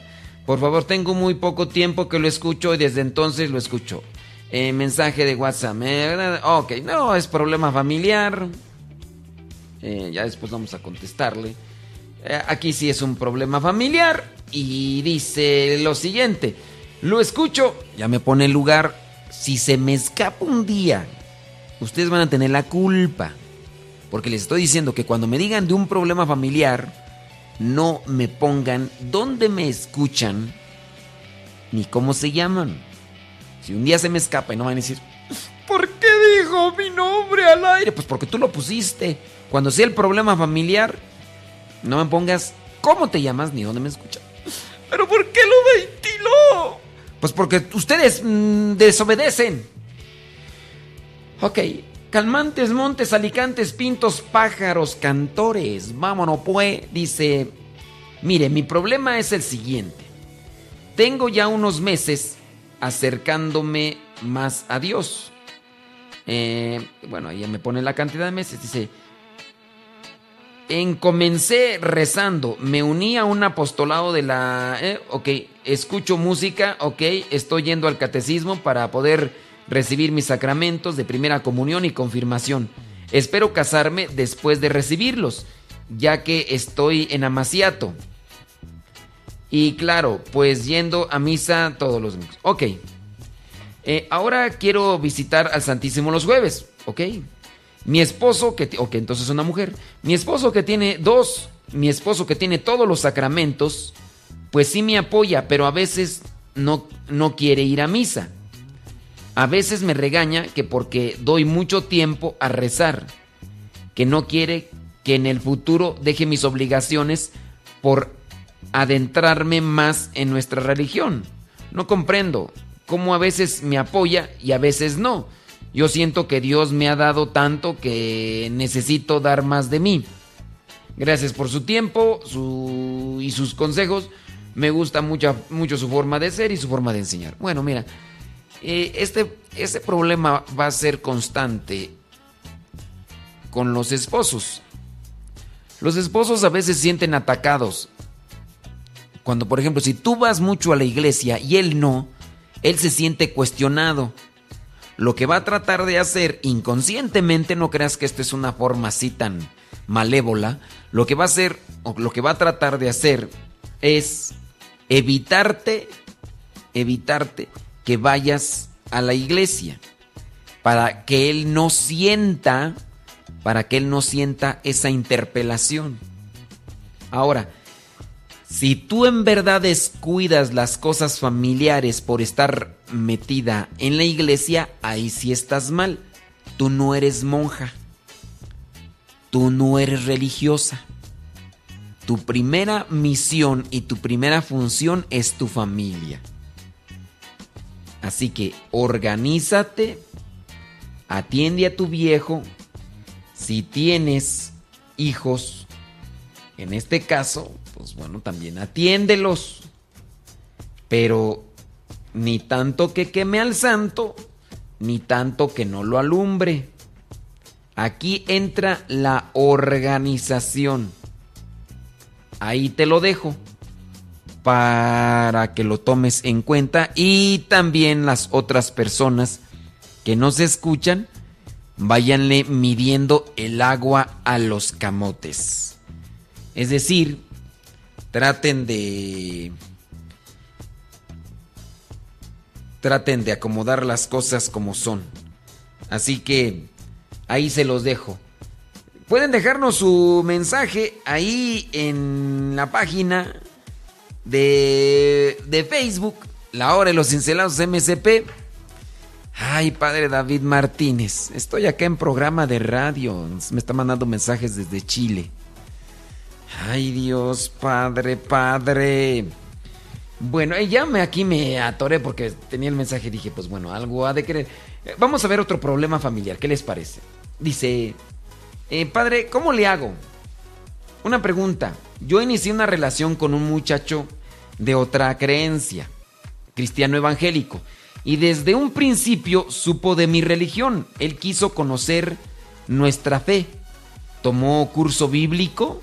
Por favor, tengo muy poco tiempo que lo escucho y desde entonces lo escucho. mensaje de WhatsApp. ok, no, es problema familiar. Eh, ya después vamos a contestarle. Eh, aquí sí es un problema familiar. Y dice lo siguiente. Lo escucho, ya me pone el lugar. Si se me escapa un día, ustedes van a tener la culpa. Porque les estoy diciendo que cuando me digan de un problema familiar, no me pongan dónde me escuchan ni cómo se llaman. Si un día se me escapa y no van a decir, ¿por qué dijo mi nombre al aire? Pues porque tú lo pusiste. Cuando sea el problema familiar, no me pongas cómo te llamas ni dónde me escuchas. ¿Pero por qué lo ventiló? Pues porque ustedes mm, desobedecen. Ok, calmantes, montes, alicantes, pintos, pájaros, cantores. Vámonos, pues. Dice, mire, mi problema es el siguiente. Tengo ya unos meses acercándome más a Dios. Eh, bueno, ahí me pone la cantidad de meses. Dice, en comencé rezando, me uní a un apostolado de la... Eh, ok, escucho música, ok, estoy yendo al catecismo para poder recibir mis sacramentos de primera comunión y confirmación. Espero casarme después de recibirlos, ya que estoy en amaciato. Y claro, pues yendo a misa todos los domingos. Ok. Eh, ahora quiero visitar al Santísimo los jueves, ok. Mi esposo, que, ok, entonces es una mujer. Mi esposo que tiene dos, mi esposo que tiene todos los sacramentos, pues sí me apoya, pero a veces no, no quiere ir a misa. A veces me regaña que porque doy mucho tiempo a rezar, que no quiere que en el futuro deje mis obligaciones por adentrarme más en nuestra religión. No comprendo cómo a veces me apoya y a veces no. Yo siento que Dios me ha dado tanto que necesito dar más de mí. Gracias por su tiempo y sus consejos. Me gusta mucho, mucho su forma de ser y su forma de enseñar. Bueno, mira, eh, este, este problema va a ser constante con los esposos. Los esposos a veces sienten atacados. Cuando, por ejemplo, si tú vas mucho a la iglesia y él no, él se siente cuestionado lo que va a tratar de hacer inconscientemente, no creas que esto es una forma así tan malévola, lo que va a hacer, o lo que va a tratar de hacer es evitarte, evitarte que vayas a la iglesia, para que él no sienta, para que él no sienta esa interpelación. Ahora, Si tú en verdad descuidas las cosas familiares por estar metida en la iglesia, ahí sí estás mal. Tú no eres monja. Tú no eres religiosa. Tu primera misión y tu primera función es tu familia. Así que organízate, atiende a tu viejo. Si tienes hijos, en este caso, pues bueno, también atiéndelos. Pero ni tanto que queme al santo, ni tanto que no lo alumbre. Aquí entra la organización. Ahí te lo dejo para que lo tomes en cuenta y también las otras personas que nos escuchan váyanle midiendo el agua a los camotes. Es decir, traten de traten de acomodar las cosas como son. Así que ahí se los dejo. Pueden dejarnos su mensaje ahí en la página de, de Facebook, La Hora de los Cincelados MCP. Ay, padre David Martínez, estoy acá en programa de radio. Me está mandando mensajes desde Chile. Ay, Dios, padre, padre. Bueno, eh, ya me, aquí me atoré porque tenía el mensaje y dije, pues bueno, algo ha de querer. Eh, Vamos a ver otro problema familiar, ¿qué les parece? Dice, eh, padre, ¿cómo le hago? Una pregunta. Yo inicié una relación con un muchacho de otra creencia, cristiano evangélico, y desde un principio supo de mi religión. Él quiso conocer nuestra fe. Tomó curso bíblico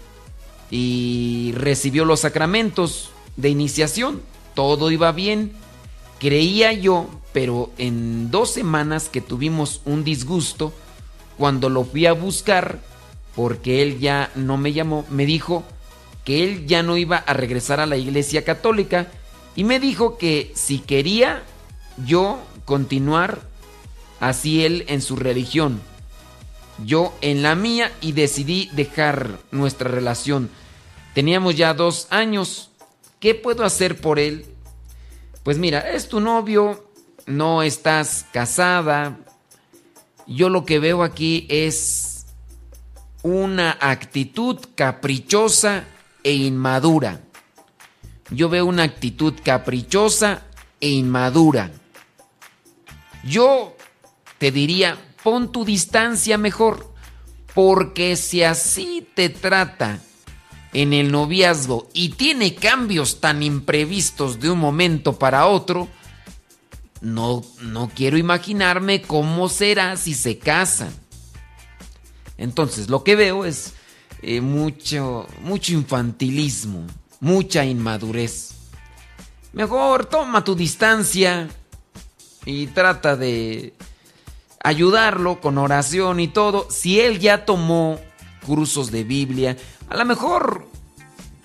y recibió los sacramentos de iniciación. Todo iba bien. Creía yo, pero en dos semanas que tuvimos un disgusto, cuando lo fui a buscar, porque él ya no me llamó, me dijo que él ya no iba a regresar a la iglesia católica y me dijo que si quería yo continuar así él en su religión, yo en la mía y decidí dejar nuestra relación. Teníamos ya dos años. ¿Qué puedo hacer por él? Pues mira, es tu novio, no estás casada. Yo lo que veo aquí es una actitud caprichosa e inmadura. Yo veo una actitud caprichosa e inmadura. Yo te diría, pon tu distancia mejor, porque si así te trata en el noviazgo y tiene cambios tan imprevistos de un momento para otro, no, no quiero imaginarme cómo será si se casan. Entonces, lo que veo es eh, mucho, mucho infantilismo, mucha inmadurez. Mejor toma tu distancia y trata de ayudarlo con oración y todo. Si él ya tomó cursos de Biblia, a lo mejor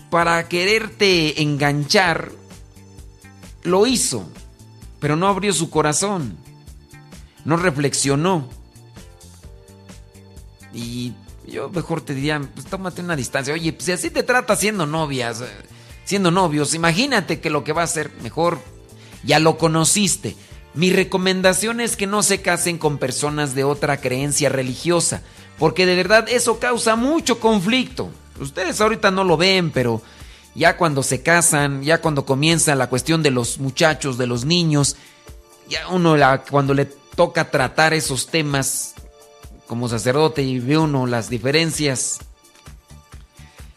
para quererte enganchar, lo hizo, pero no abrió su corazón, no reflexionó. Y yo mejor te diría, pues tómate una distancia. Oye, pues si así te trata siendo novias, eh, siendo novios, imagínate que lo que va a ser mejor, ya lo conociste. Mi recomendación es que no se casen con personas de otra creencia religiosa, porque de verdad eso causa mucho conflicto. Ustedes ahorita no lo ven, pero ya cuando se casan, ya cuando comienza la cuestión de los muchachos, de los niños, ya uno cuando le toca tratar esos temas como sacerdote y ve uno las diferencias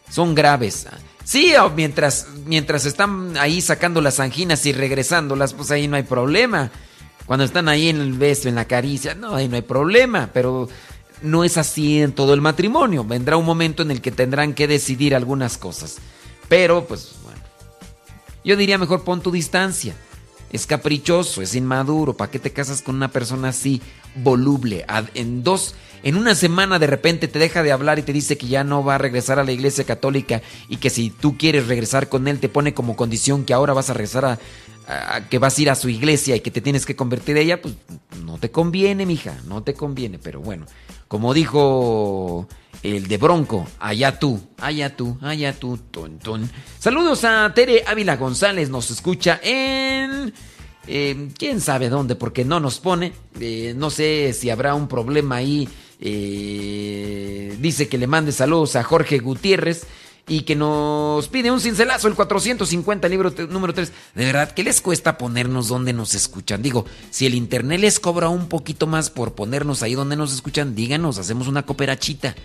son graves. Sí, mientras, mientras están ahí sacando las anginas y regresándolas, pues ahí no hay problema. Cuando están ahí en el beso, en la caricia, no, ahí no hay problema, pero no es así en todo el matrimonio. Vendrá un momento en el que tendrán que decidir algunas cosas. Pero, pues bueno, yo diría mejor pon tu distancia. Es caprichoso, es inmaduro. ¿Para qué te casas con una persona así voluble? En dos, en una semana de repente te deja de hablar y te dice que ya no va a regresar a la iglesia católica y que si tú quieres regresar con él te pone como condición que ahora vas a regresar a, a- que vas a ir a su iglesia y que te tienes que convertir a ella, pues no te conviene, mija, no te conviene. Pero bueno, como dijo el de Bronco, allá tú, allá tú, allá tú, ton, ton. Saludos a Tere Ávila González, nos escucha en... eh, quién sabe dónde, porque no nos pone. Eh, no sé si habrá un problema ahí. Eh, dice que le mande saludos a Jorge Gutiérrez y que nos pide un cincelazo, el 450, libro número 3. De verdad, ¿qué les cuesta ponernos donde nos escuchan? Digo, si el internet les cobra un poquito más por ponernos ahí donde nos escuchan, díganos, hacemos una cooperachita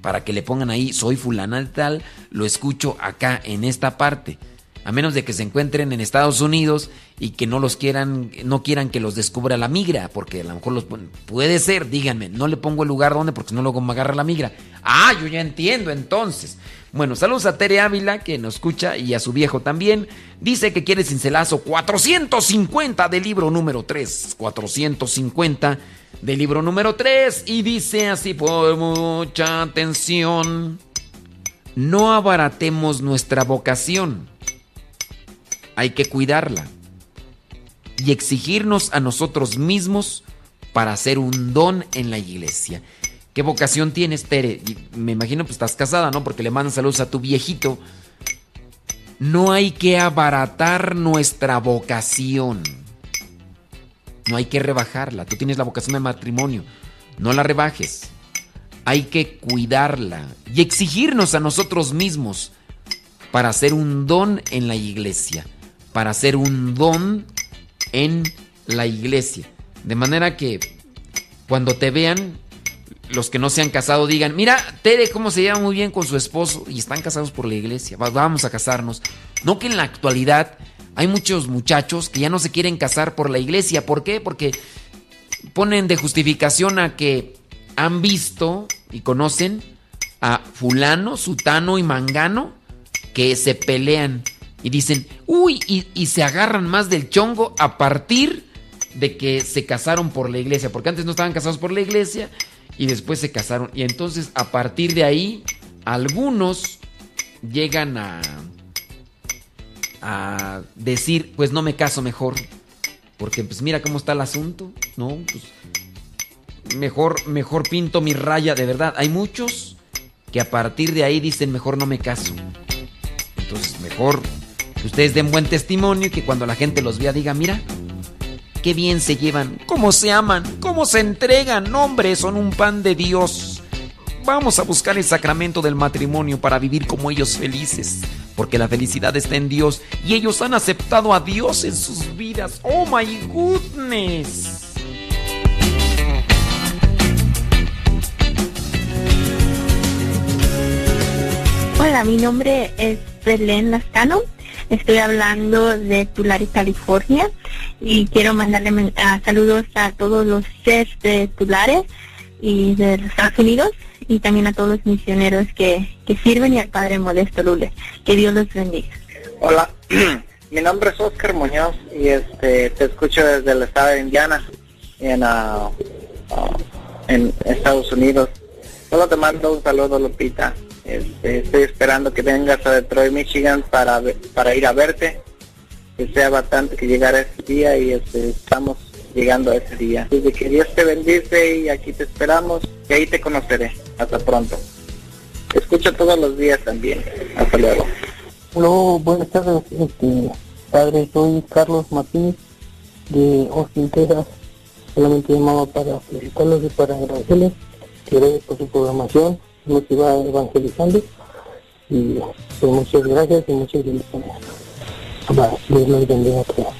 para que le pongan ahí, soy fulana de tal, lo escucho acá en esta parte. A menos de que se encuentren en Estados Unidos y que no los quieran, no quieran que los descubra la migra, porque a lo mejor los puede ser, díganme, no le pongo el lugar donde porque no luego me agarra la migra. Ah, yo ya entiendo entonces. Bueno, saludos a Tere Ávila que nos escucha y a su viejo también. Dice que quiere cincelazo 450 del libro número 3. 450 del libro número 3 y dice así por mucha atención. No abaratemos nuestra vocación. Hay que cuidarla y exigirnos a nosotros mismos para hacer un don en la iglesia. ¿Qué vocación tienes, Tere? Me imagino pues estás casada, ¿no? Porque le mandan saludos a tu viejito. No hay que abaratar nuestra vocación. No hay que rebajarla. Tú tienes la vocación de matrimonio. No la rebajes. Hay que cuidarla y exigirnos a nosotros mismos para hacer un don en la iglesia. Para hacer un don en la iglesia. De manera que cuando te vean, los que no se han casado digan, mira, Tere, cómo se lleva muy bien con su esposo y están casados por la iglesia, va- vamos a casarnos. No que en la actualidad hay muchos muchachos que ya no se quieren casar por la iglesia. ¿Por qué? Porque ponen de justificación a que han visto y conocen a fulano, sutano y mangano que se pelean y dicen, uy, y, y se agarran más del chongo a partir de que se casaron por la iglesia, porque antes no estaban casados por la iglesia y después se casaron. Y entonces a partir de ahí, algunos llegan a, a decir, pues no me caso mejor, porque pues mira cómo está el asunto, ¿no? Pues mejor, mejor pinto mi raya, de verdad. Hay muchos que a partir de ahí dicen, mejor no me caso. Entonces, mejor que ustedes den buen testimonio y que cuando la gente los vea diga, mira, qué bien se llevan, cómo se aman, cómo se entregan, hombre, son un pan de Dios. Vamos a buscar el sacramento del matrimonio para vivir como ellos felices, porque la felicidad está en Dios y ellos han aceptado a Dios en sus vidas. Oh my goodness. Hola, mi nombre es Belén Lascano. Estoy hablando de Tulare, California. Y quiero mandarle ah, saludos a todos los chefs de Tulare y de Estados Unidos. Y también a todos los misioneros que, que sirven y al Padre Modesto Lule. Que Dios los bendiga. Hola, mi nombre es Oscar Muñoz y este te escucho desde el estado de Indiana en, ah, en Estados Unidos. Solo te mando un saludo, Lupita. Este, estoy esperando que vengas a Detroit, Michigan para para ir a verte. Que sea bastante que llegara ese día y este, estamos llegando a ese día. Desde que Dios te bendice y aquí te esperamos y ahí te conoceré. Hasta pronto. Te escucho todos los días también. Hasta luego. Hola, buenas tardes, este, padre, soy Carlos Martínez de Austin. Solamente llamaba para felicitarlos y para agradecerles que por su programación, iba evangelizando y pues muchas gracias y muchas bendiciones. Dios los.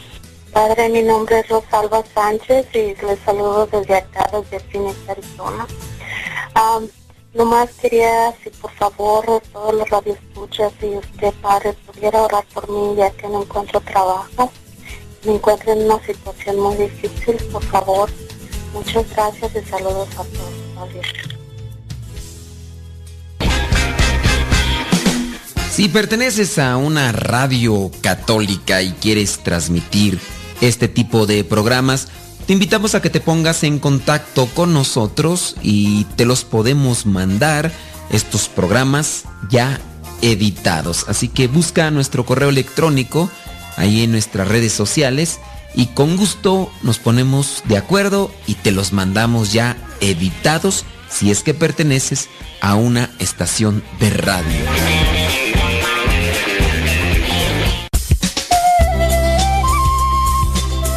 Padre, mi nombre es Rosalba Sánchez y les saludo desde acá, desde Phoenix, Arizona. Am, nomás quería, si por favor, todos los radioescuchas y usted, Padre, pudiera orar por mí ya que no encuentro trabajo. Me encuentro en una situación muy difícil, por favor. Muchas gracias y saludos a todos. Si perteneces a una radio católica y quieres transmitir este tipo de programas, te invitamos a que te pongas en contacto con nosotros y te los podemos mandar estos programas ya editados. Así que busca nuestro correo electrónico ahí en nuestras redes sociales y con gusto nos ponemos de acuerdo y te los mandamos ya editados si es que perteneces a una estación de radio.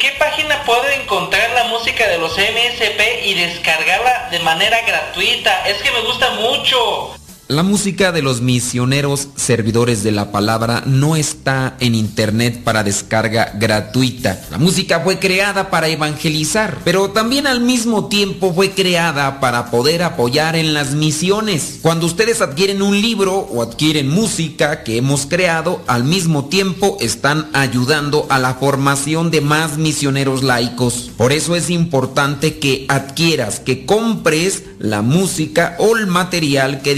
Qué página puedo encontrar la música de los MSP y descargarla de manera gratuita? Es que me gusta mucho. La música de los misioneros servidores de la palabra no está en internet para descarga gratuita. La música fue creada para evangelizar, pero también al mismo tiempo fue creada para poder apoyar en las misiones. Cuando ustedes adquieren un libro o adquieren música que hemos creado, al mismo tiempo están ayudando a la formación de más misioneros laicos. Por eso es importante que adquieras, que compres la música o el material que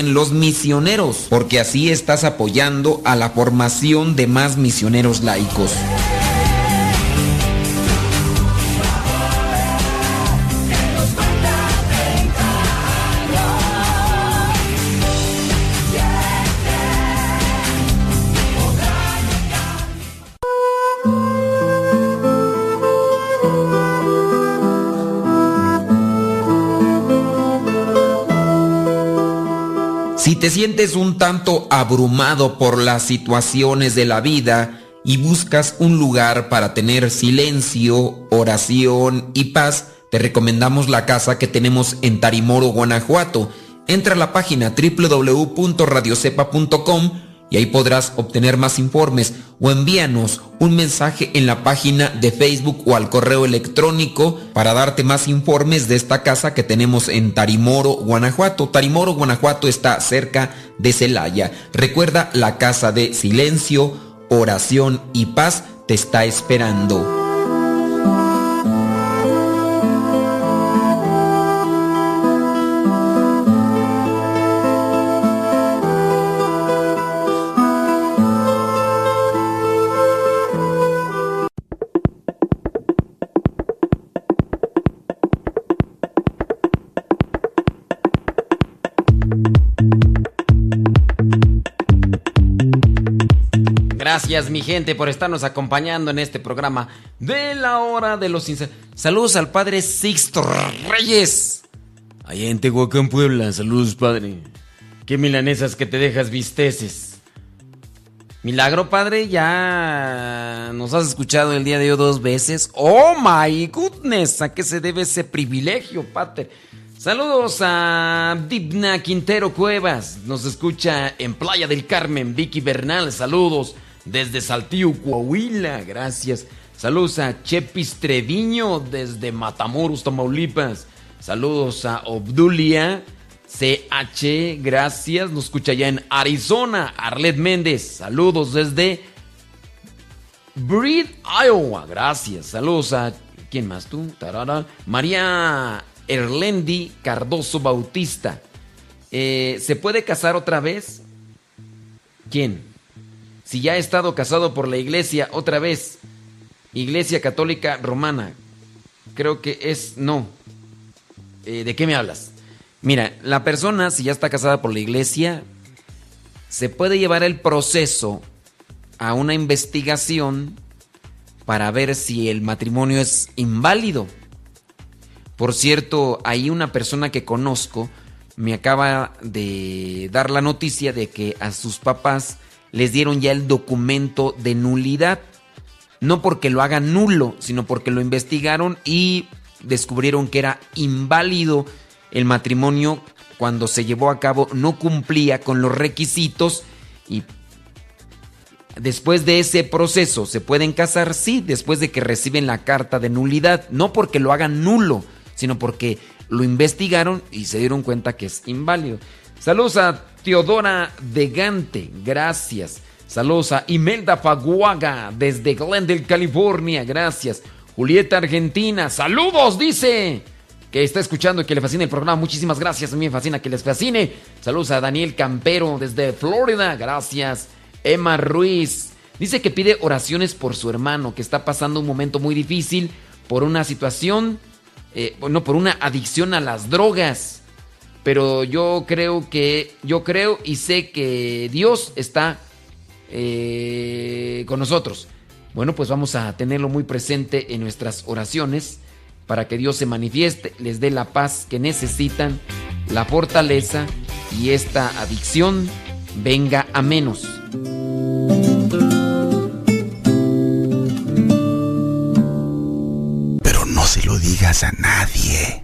los misioneros, porque así estás apoyando a la formación de más misioneros laicos. Te sientes un tanto abrumado por las situaciones de la vida y buscas un lugar para tener silencio, oración y paz, te recomendamos la casa que tenemos en Tarimoro, Guanajuato. Entra a la página www.radiocepa.com y ahí podrás obtener más informes o envíanos un mensaje en la página de Facebook o al correo electrónico para darte más informes de esta casa que tenemos en Tarimoro, Guanajuato. Tarimoro, Guanajuato está cerca de Celaya. Recuerda, la casa de silencio, oración y paz te está esperando. Gracias mi gente por estarnos acompañando en este programa de la hora de los sinceros. Saludos al padre Sixto Reyes. Allá en Tehuacán, Puebla. Saludos, padre. Qué milanesas que te dejas visteces. Milagro, padre, ya nos has escuchado el día de hoy dos veces. Oh my goodness, ¿a qué se debe ese privilegio, padre? Saludos a Dibna Quintero Cuevas, nos escucha en Playa del Carmen, Vicky Bernal, saludos desde Saltillo, Coahuila, gracias. Saludos a Chepis Treviño desde Matamoros, Tamaulipas. Saludos a Obdulia CH, gracias. Nos escucha ya en Arizona, Arlet Méndez. Saludos desde Breed, Iowa, gracias. Saludos a ¿quién más tú? Tarara. María Erlendi Cardoso Bautista. Eh, ¿Se puede casar otra vez? ¿Quién? Si ya ha estado casado por la iglesia otra vez, Iglesia Católica Romana, creo que es no. Eh, ¿De qué me hablas? Mira, la persona, si ya está casada por la iglesia, se puede llevar el proceso a una investigación para ver si el matrimonio es inválido. Por cierto, hay una persona que conozco me acaba de dar la noticia de que a sus papás les dieron ya el documento de nulidad. no porque lo haga nulo, sino porque lo investigaron y descubrieron que era inválido el matrimonio cuando se llevó a cabo, no cumplía con los requisitos y después de ese proceso se pueden casar, sí, después de que reciben la carta de nulidad, no porque lo hagan nulo, sino porque lo investigaron y se dieron cuenta que es inválido. Saludos a Teodora de Gante, gracias. Saludos a Imelda Faguaga desde Glendale, California, gracias. Julieta Argentina, saludos, dice. Que está escuchando y que le fascina el programa. Muchísimas gracias, a mí me fascina que les fascine. Saludos a Daniel Campero desde Florida, gracias. Emma Ruiz dice que pide oraciones por su hermano, que está pasando un momento muy difícil por una situación, eh, no, por una adicción a las drogas. Pero yo creo que, yo creo y sé que Dios está eh, con nosotros. Bueno, pues vamos a tenerlo muy presente en nuestras oraciones para que Dios se manifieste, les dé la paz que necesitan, la fortaleza y esta adicción venga a menos. Pero no se lo digas a nadie.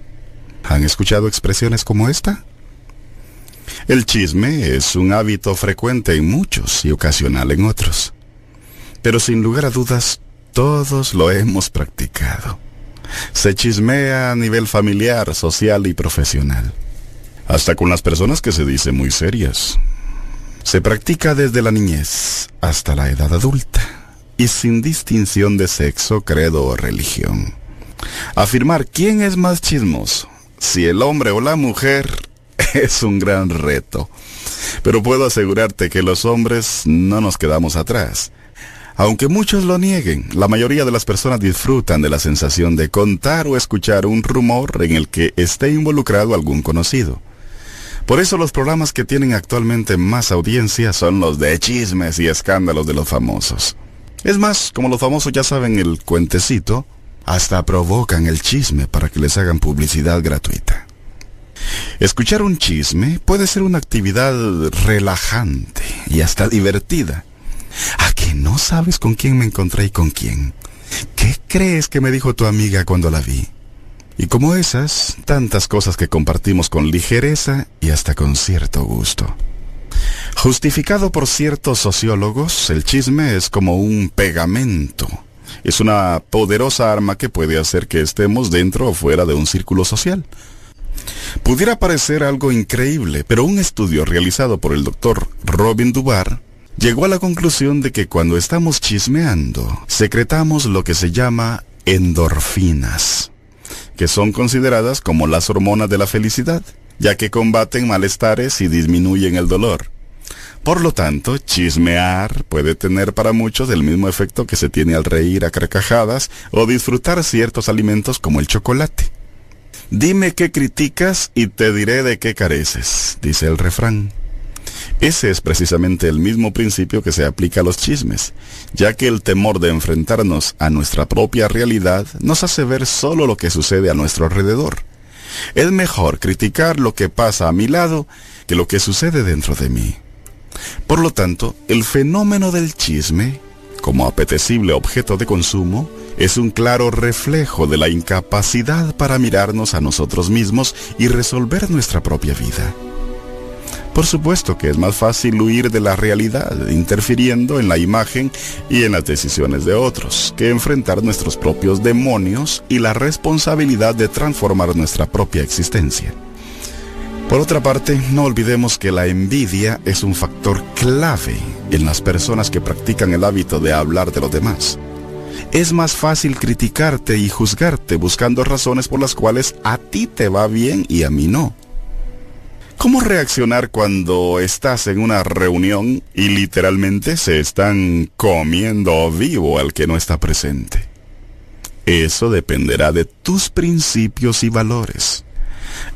¿Han escuchado expresiones como esta? El chisme es un hábito frecuente en muchos y ocasional en otros. Pero sin lugar a dudas, todos lo hemos practicado. Se chismea a nivel familiar, social y profesional. Hasta con las personas que se dicen muy serias. Se practica desde la niñez hasta la edad adulta y sin distinción de sexo, credo o religión. Afirmar quién es más chismoso, si el hombre o la mujer, es un gran reto. Pero puedo asegurarte que los hombres no nos quedamos atrás. Aunque muchos lo nieguen, la mayoría de las personas disfrutan de la sensación de contar o escuchar un rumor en el que esté involucrado algún conocido. Por eso los programas que tienen actualmente más audiencia son los de chismes y escándalos de los famosos. Es más, como los famosos ya saben el cuentecito, hasta provocan el chisme para que les hagan publicidad gratuita. Escuchar un chisme puede ser una actividad relajante y hasta divertida. ¿A que no sabes con quién me encontré y con quién? ¿Qué crees que me dijo tu amiga cuando la vi? Y como esas, tantas cosas que compartimos con ligereza y hasta con cierto gusto. Justificado por ciertos sociólogos, el chisme es como un pegamento. Es una poderosa arma que puede hacer que estemos dentro o fuera de un círculo social. Pudiera parecer algo increíble, pero un estudio realizado por el doctor Robin Dubar llegó a la conclusión de que cuando estamos chismeando, secretamos lo que se llama endorfinas, que son consideradas como las hormonas de la felicidad, ya que combaten malestares y disminuyen el dolor. Por lo tanto, chismear puede tener para muchos el mismo efecto que se tiene al reír a carcajadas o disfrutar ciertos alimentos como el chocolate. Dime qué criticas y te diré de qué careces, dice el refrán. Ese es precisamente el mismo principio que se aplica a los chismes, ya que el temor de enfrentarnos a nuestra propia realidad nos hace ver solo lo que sucede a nuestro alrededor. Es mejor criticar lo que pasa a mi lado que lo que sucede dentro de mí. Por lo tanto, el fenómeno del chisme, como apetecible objeto de consumo, es un claro reflejo de la incapacidad para mirarnos a nosotros mismos y resolver nuestra propia vida. Por supuesto que es más fácil huir de la realidad, interfiriendo en la imagen y en las decisiones de otros, que enfrentar nuestros propios demonios y la responsabilidad de transformar nuestra propia existencia. Por otra parte, no olvidemos que la envidia es un factor clave en las personas que practican el hábito de hablar de los demás. Es más fácil criticarte y juzgarte buscando razones por las cuales a ti te va bien y a mí no. ¿Cómo reaccionar cuando estás en una reunión y literalmente se están comiendo vivo al que no está presente? Eso dependerá de tus principios y valores.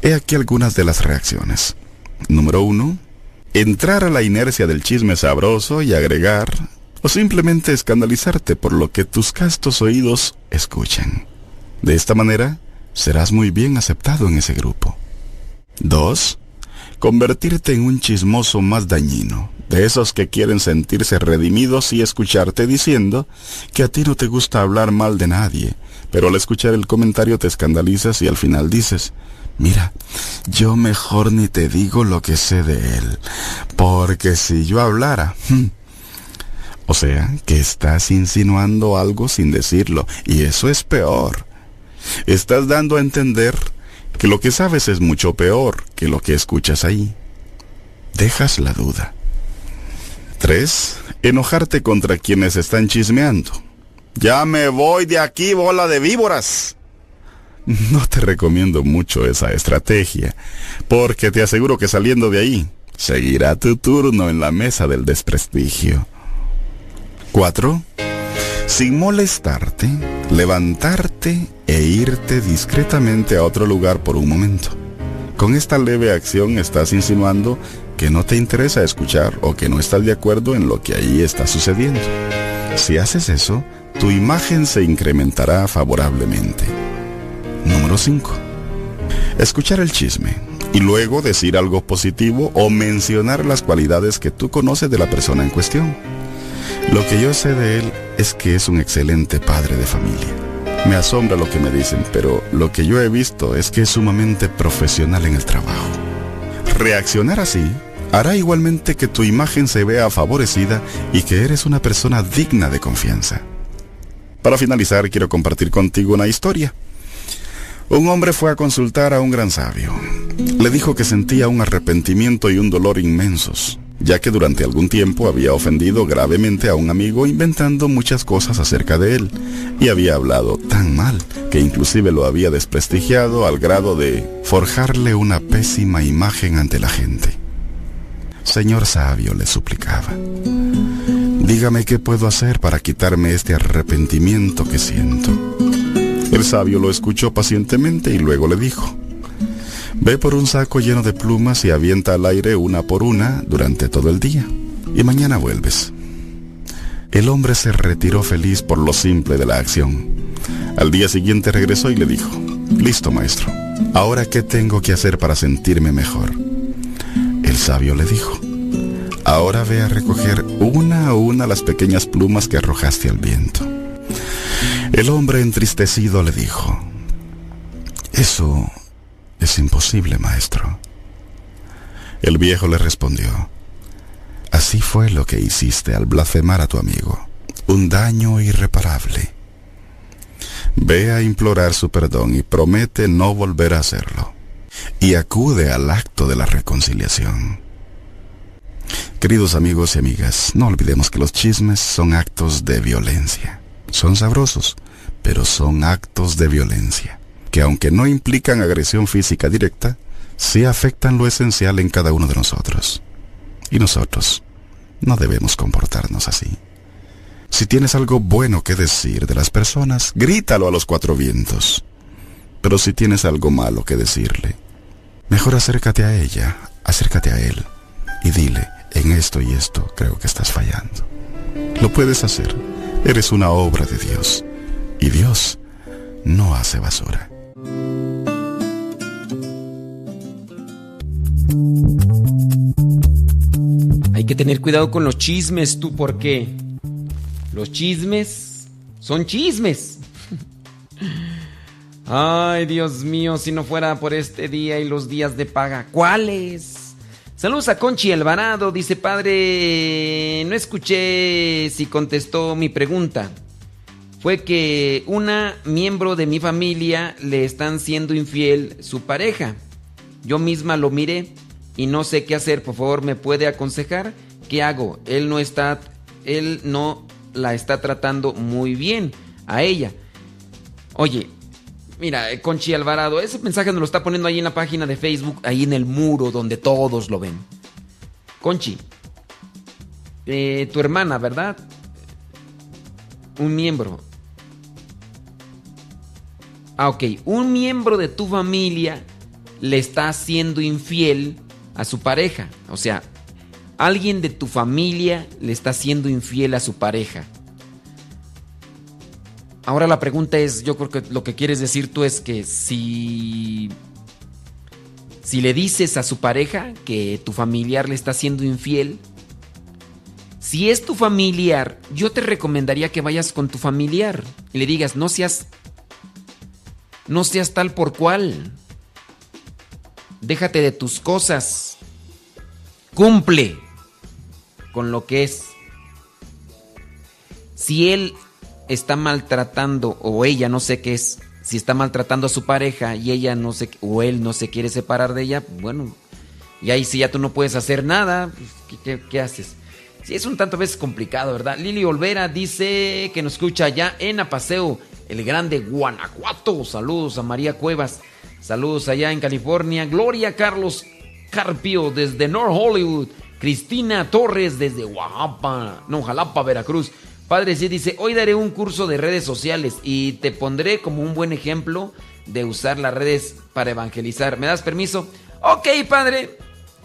He aquí algunas de las reacciones. Número uno, entrar a la inercia del chisme sabroso y agregar o simplemente escandalizarte por lo que tus castos oídos escuchan. De esta manera, serás muy bien aceptado en ese grupo. 2. Convertirte en un chismoso más dañino, de esos que quieren sentirse redimidos y escucharte diciendo que a ti no te gusta hablar mal de nadie, pero al escuchar el comentario te escandalizas y al final dices, mira, yo mejor ni te digo lo que sé de él, porque si yo hablara... hmm". O sea, que estás insinuando algo sin decirlo, y eso es peor. Estás dando a entender que lo que sabes es mucho peor que lo que escuchas ahí. Dejas la duda. 3. Enojarte contra quienes están chismeando. Ya me voy de aquí, bola de víboras. No te recomiendo mucho esa estrategia, porque te aseguro que saliendo de ahí, seguirá tu turno en la mesa del desprestigio. 4. Sin molestarte, levantarte e irte discretamente a otro lugar por un momento. Con esta leve acción estás insinuando que no te interesa escuchar o que no estás de acuerdo en lo que ahí está sucediendo. Si haces eso, tu imagen se incrementará favorablemente. Número 5. Escuchar el chisme y luego decir algo positivo o mencionar las cualidades que tú conoces de la persona en cuestión. Lo que yo sé de él es que es un excelente padre de familia. Me asombra lo que me dicen, pero lo que yo he visto es que es sumamente profesional en el trabajo. Reaccionar así hará igualmente que tu imagen se vea favorecida y que eres una persona digna de confianza. Para finalizar, quiero compartir contigo una historia. Un hombre fue a consultar a un gran sabio. Le dijo que sentía un arrepentimiento y un dolor inmensos, ya que durante algún tiempo había ofendido gravemente a un amigo inventando muchas cosas acerca de él, y había hablado tan mal que inclusive lo había desprestigiado al grado de forjarle una pésima imagen ante la gente. Señor sabio, le suplicaba, dígame qué puedo hacer para quitarme este arrepentimiento que siento. El sabio lo escuchó pacientemente y luego le dijo, Ve por un saco lleno de plumas y avienta al aire una por una durante todo el día, y mañana vuelves. El hombre se retiró feliz por lo simple de la acción. Al día siguiente regresó y le dijo, Listo, maestro, ¿ahora qué tengo que hacer para sentirme mejor? El sabio le dijo, Ahora ve a recoger una a una las pequeñas plumas que arrojaste al viento. El hombre entristecido le dijo, Eso es imposible, maestro. El viejo le respondió, Así fue lo que hiciste al blasfemar a tu amigo, un daño irreparable. Ve a implorar su perdón y promete no volver a hacerlo. Y acude al acto de la reconciliación. Queridos amigos y amigas, no olvidemos que los chismes son actos de violencia. Son sabrosos, pero son actos de violencia, que aunque no implican agresión física directa, sí afectan lo esencial en cada uno de nosotros. Y nosotros no debemos comportarnos así. Si tienes algo bueno que decir de las personas, grítalo a los cuatro vientos. Pero si tienes algo malo que decirle, mejor acércate a ella, acércate a él y dile, en esto y esto creo que estás fallando. Lo puedes hacer. Eres una obra de Dios. Y Dios no hace basura. Hay que tener cuidado con los chismes, tú, ¿por qué? Los chismes son chismes. Ay, Dios mío, si no fuera por este día y los días de paga, ¿cuáles? Saludos a Conchi Alvarado, dice padre, no escuché si contestó mi pregunta. Fue que una miembro de mi familia le están siendo infiel su pareja. Yo misma lo miré y no sé qué hacer. Por favor, ¿me puede aconsejar? ¿Qué hago? Él no está, él no la está tratando muy bien a ella. Oye, mira, eh, Conchi Alvarado, ese mensaje nos lo está poniendo ahí en la página de Facebook, ahí en el muro donde todos lo ven. Conchi, eh, tu hermana, ¿verdad? Un miembro. Ah, ok. Un miembro de tu familia le está haciendo infiel a su pareja. O sea, alguien de tu familia le está haciendo infiel a su pareja. Ahora la pregunta es, yo creo que lo que quieres decir tú es que si si le dices a su pareja que tu familiar le está haciendo infiel, Si es tu familiar, yo te recomendaría que vayas con tu familiar y le digas, no seas, no seas tal por cual. Déjate de tus cosas. Cumple con lo que es. Si él está maltratando o ella no sé qué es, si está maltratando a su pareja y ella no sé o él no se quiere separar de ella, bueno, y ahí si ya tú no puedes hacer nada, pues, ¿qué, haces? Sí, es un tanto veces complicado, ¿verdad? Lili Olvera dice que nos escucha allá en Apaseo, el grande Guanajuato. Saludos a María Cuevas. Saludos allá en California. Gloria Carlos Carpio desde North Hollywood. Cristina Torres desde Oaxaca, no, Jalapa, Veracruz. Padre sí dice, hoy daré un curso de redes sociales y te pondré como un buen ejemplo de usar las redes para evangelizar. ¿Me das permiso? Ok, padre,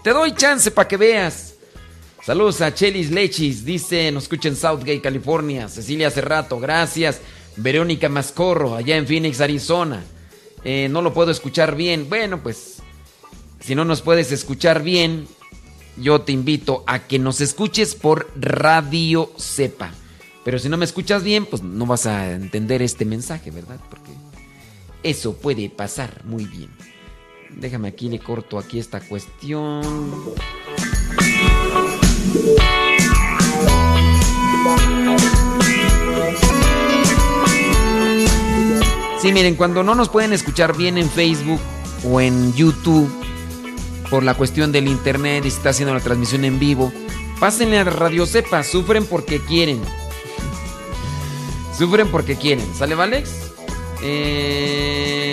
te doy chance para que veas. Saludos a Chelis Lechis, dice, nos escucha en Southgate, California. Cecilia Cerrato, gracias. Verónica Mascorro, allá en Phoenix, Arizona. Eh, no lo puedo escuchar bien. Bueno, pues, si no nos puedes escuchar bien, yo te invito a que nos escuches por Radio Cepa. Pero si no me escuchas bien, pues no vas a entender este mensaje, ¿verdad? Porque eso puede pasar muy bien. Déjame aquí, le corto aquí esta cuestión. Sí, miren, cuando no nos pueden escuchar bien en Facebook o en YouTube por la cuestión del internet y se está haciendo la transmisión en vivo, pásenle a Radio Cepa, sufren porque quieren. Sufren porque quieren. ¿Sale, Valex? Eh.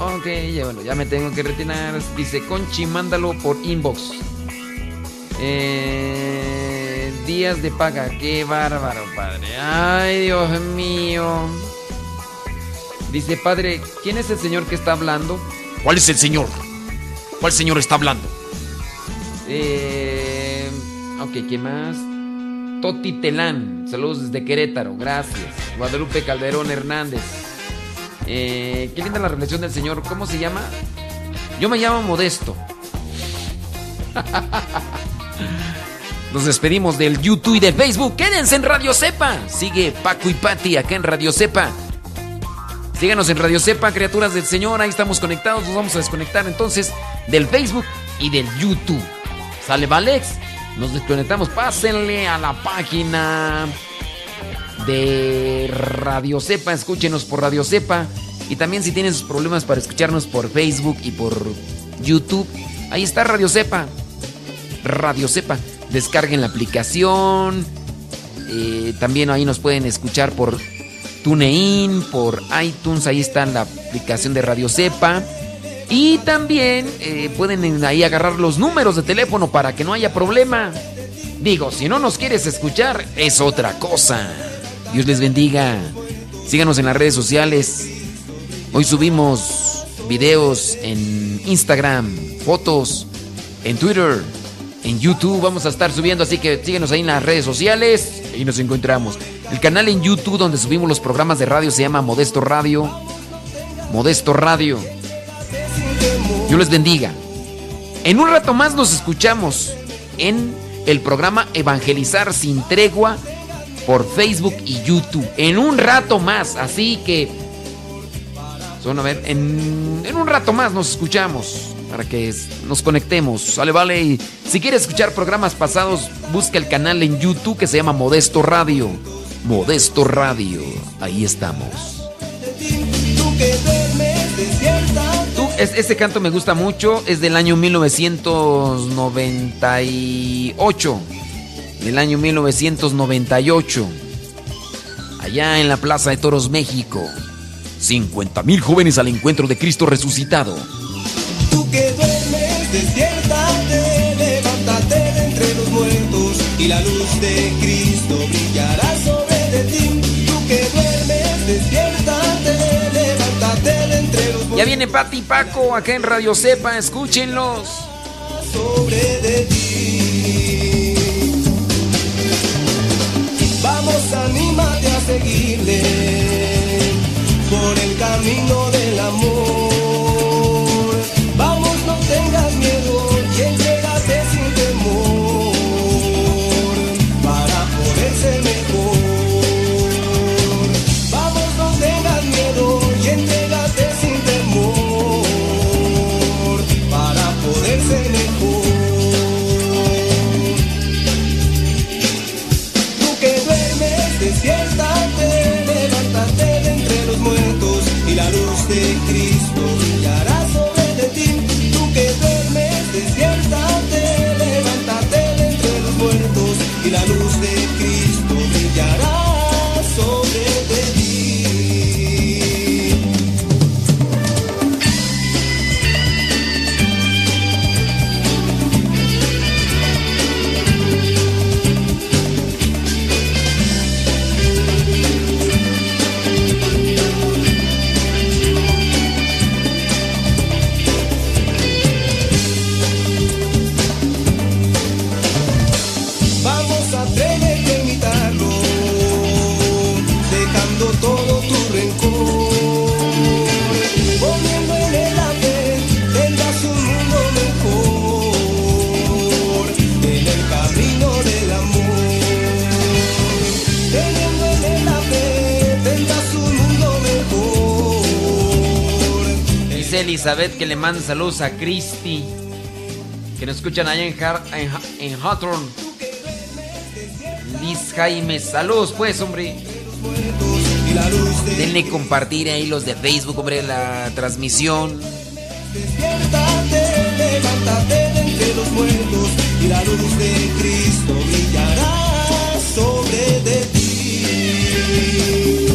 Ok, ya, bueno, ya me tengo que retirar. Dice Conchi, mándalo por inbox. Eh, días de paga, qué bárbaro, padre. Ay, Dios mío. Dice, padre, ¿quién es el señor que está hablando? ¿Cuál es el señor? ¿Cuál señor está hablando? Eh, ok, ¿qué más? Toti Telán, saludos desde Querétaro, gracias. Guadalupe Calderón Hernández. Eh, qué linda la reflexión del Señor. ¿Cómo se llama? Yo me llamo Modesto. Nos despedimos del YouTube y del Facebook. Quédense en Radio Cepa. Sigue Paco y Pati acá en Radio Cepa. Síganos en Radio Cepa, criaturas del Señor. Ahí estamos conectados. Nos vamos a desconectar entonces del Facebook y del YouTube. ¿Sale, Valex? Nos desconectamos. Pásenle a la página de Radio Cepa. Escúchenos por Radio Cepa. Y también si tienen sus problemas para escucharnos por Facebook y por YouTube, ahí está Radio Cepa. Radio Cepa. Descarguen la aplicación. Eh, también ahí nos pueden escuchar por TuneIn, por iTunes. Ahí está la aplicación de Radio Cepa. Y también eh, pueden ahí agarrar los números de teléfono para que no haya problema. Digo, si no nos quieres escuchar, es otra cosa. Dios les bendiga. Síganos en las redes sociales. Hoy subimos videos en Instagram, fotos, en Twitter, en YouTube. Vamos a estar subiendo, así que síguenos ahí en las redes sociales y nos encontramos. El canal en YouTube donde subimos los programas de radio se llama Modesto Radio. Modesto Radio. Dios les bendiga. En un rato más nos escuchamos en el programa Evangelizar sin tregua por Facebook y YouTube. En un rato más, así que... A ver, en, en un rato más nos escuchamos para que nos conectemos. Sale, vale. Si quieres escuchar programas pasados, busca el canal en YouTube que se llama Modesto Radio. Modesto Radio. Ahí estamos. Este canto me gusta mucho, es del año 1998. Del año 1998. Allá en la Plaza de Toros, México. 50 mil jóvenes al encuentro de Cristo resucitado. Tú que duermes, despiértate, levántate de entre los muertos y la luz de Cristo brillará sobre Ya viene Pati y Paco acá en Radio Cepa, escúchenlos. sobre de ti. Vamos, anímate a seguirle por el camino del amor. Vamos, no tengas miedo Elizabeth que le manda saludos a Cristi. Que nos escuchan allá en, Har- en, Ha- en Hawthorne. Liz Jaime, saludos pues, hombre. Denle compartir ahí los de Facebook, hombre, la transmisión. Despiértate, levántate de entre los muertos y la luz de Cristo brillará sobre de ti.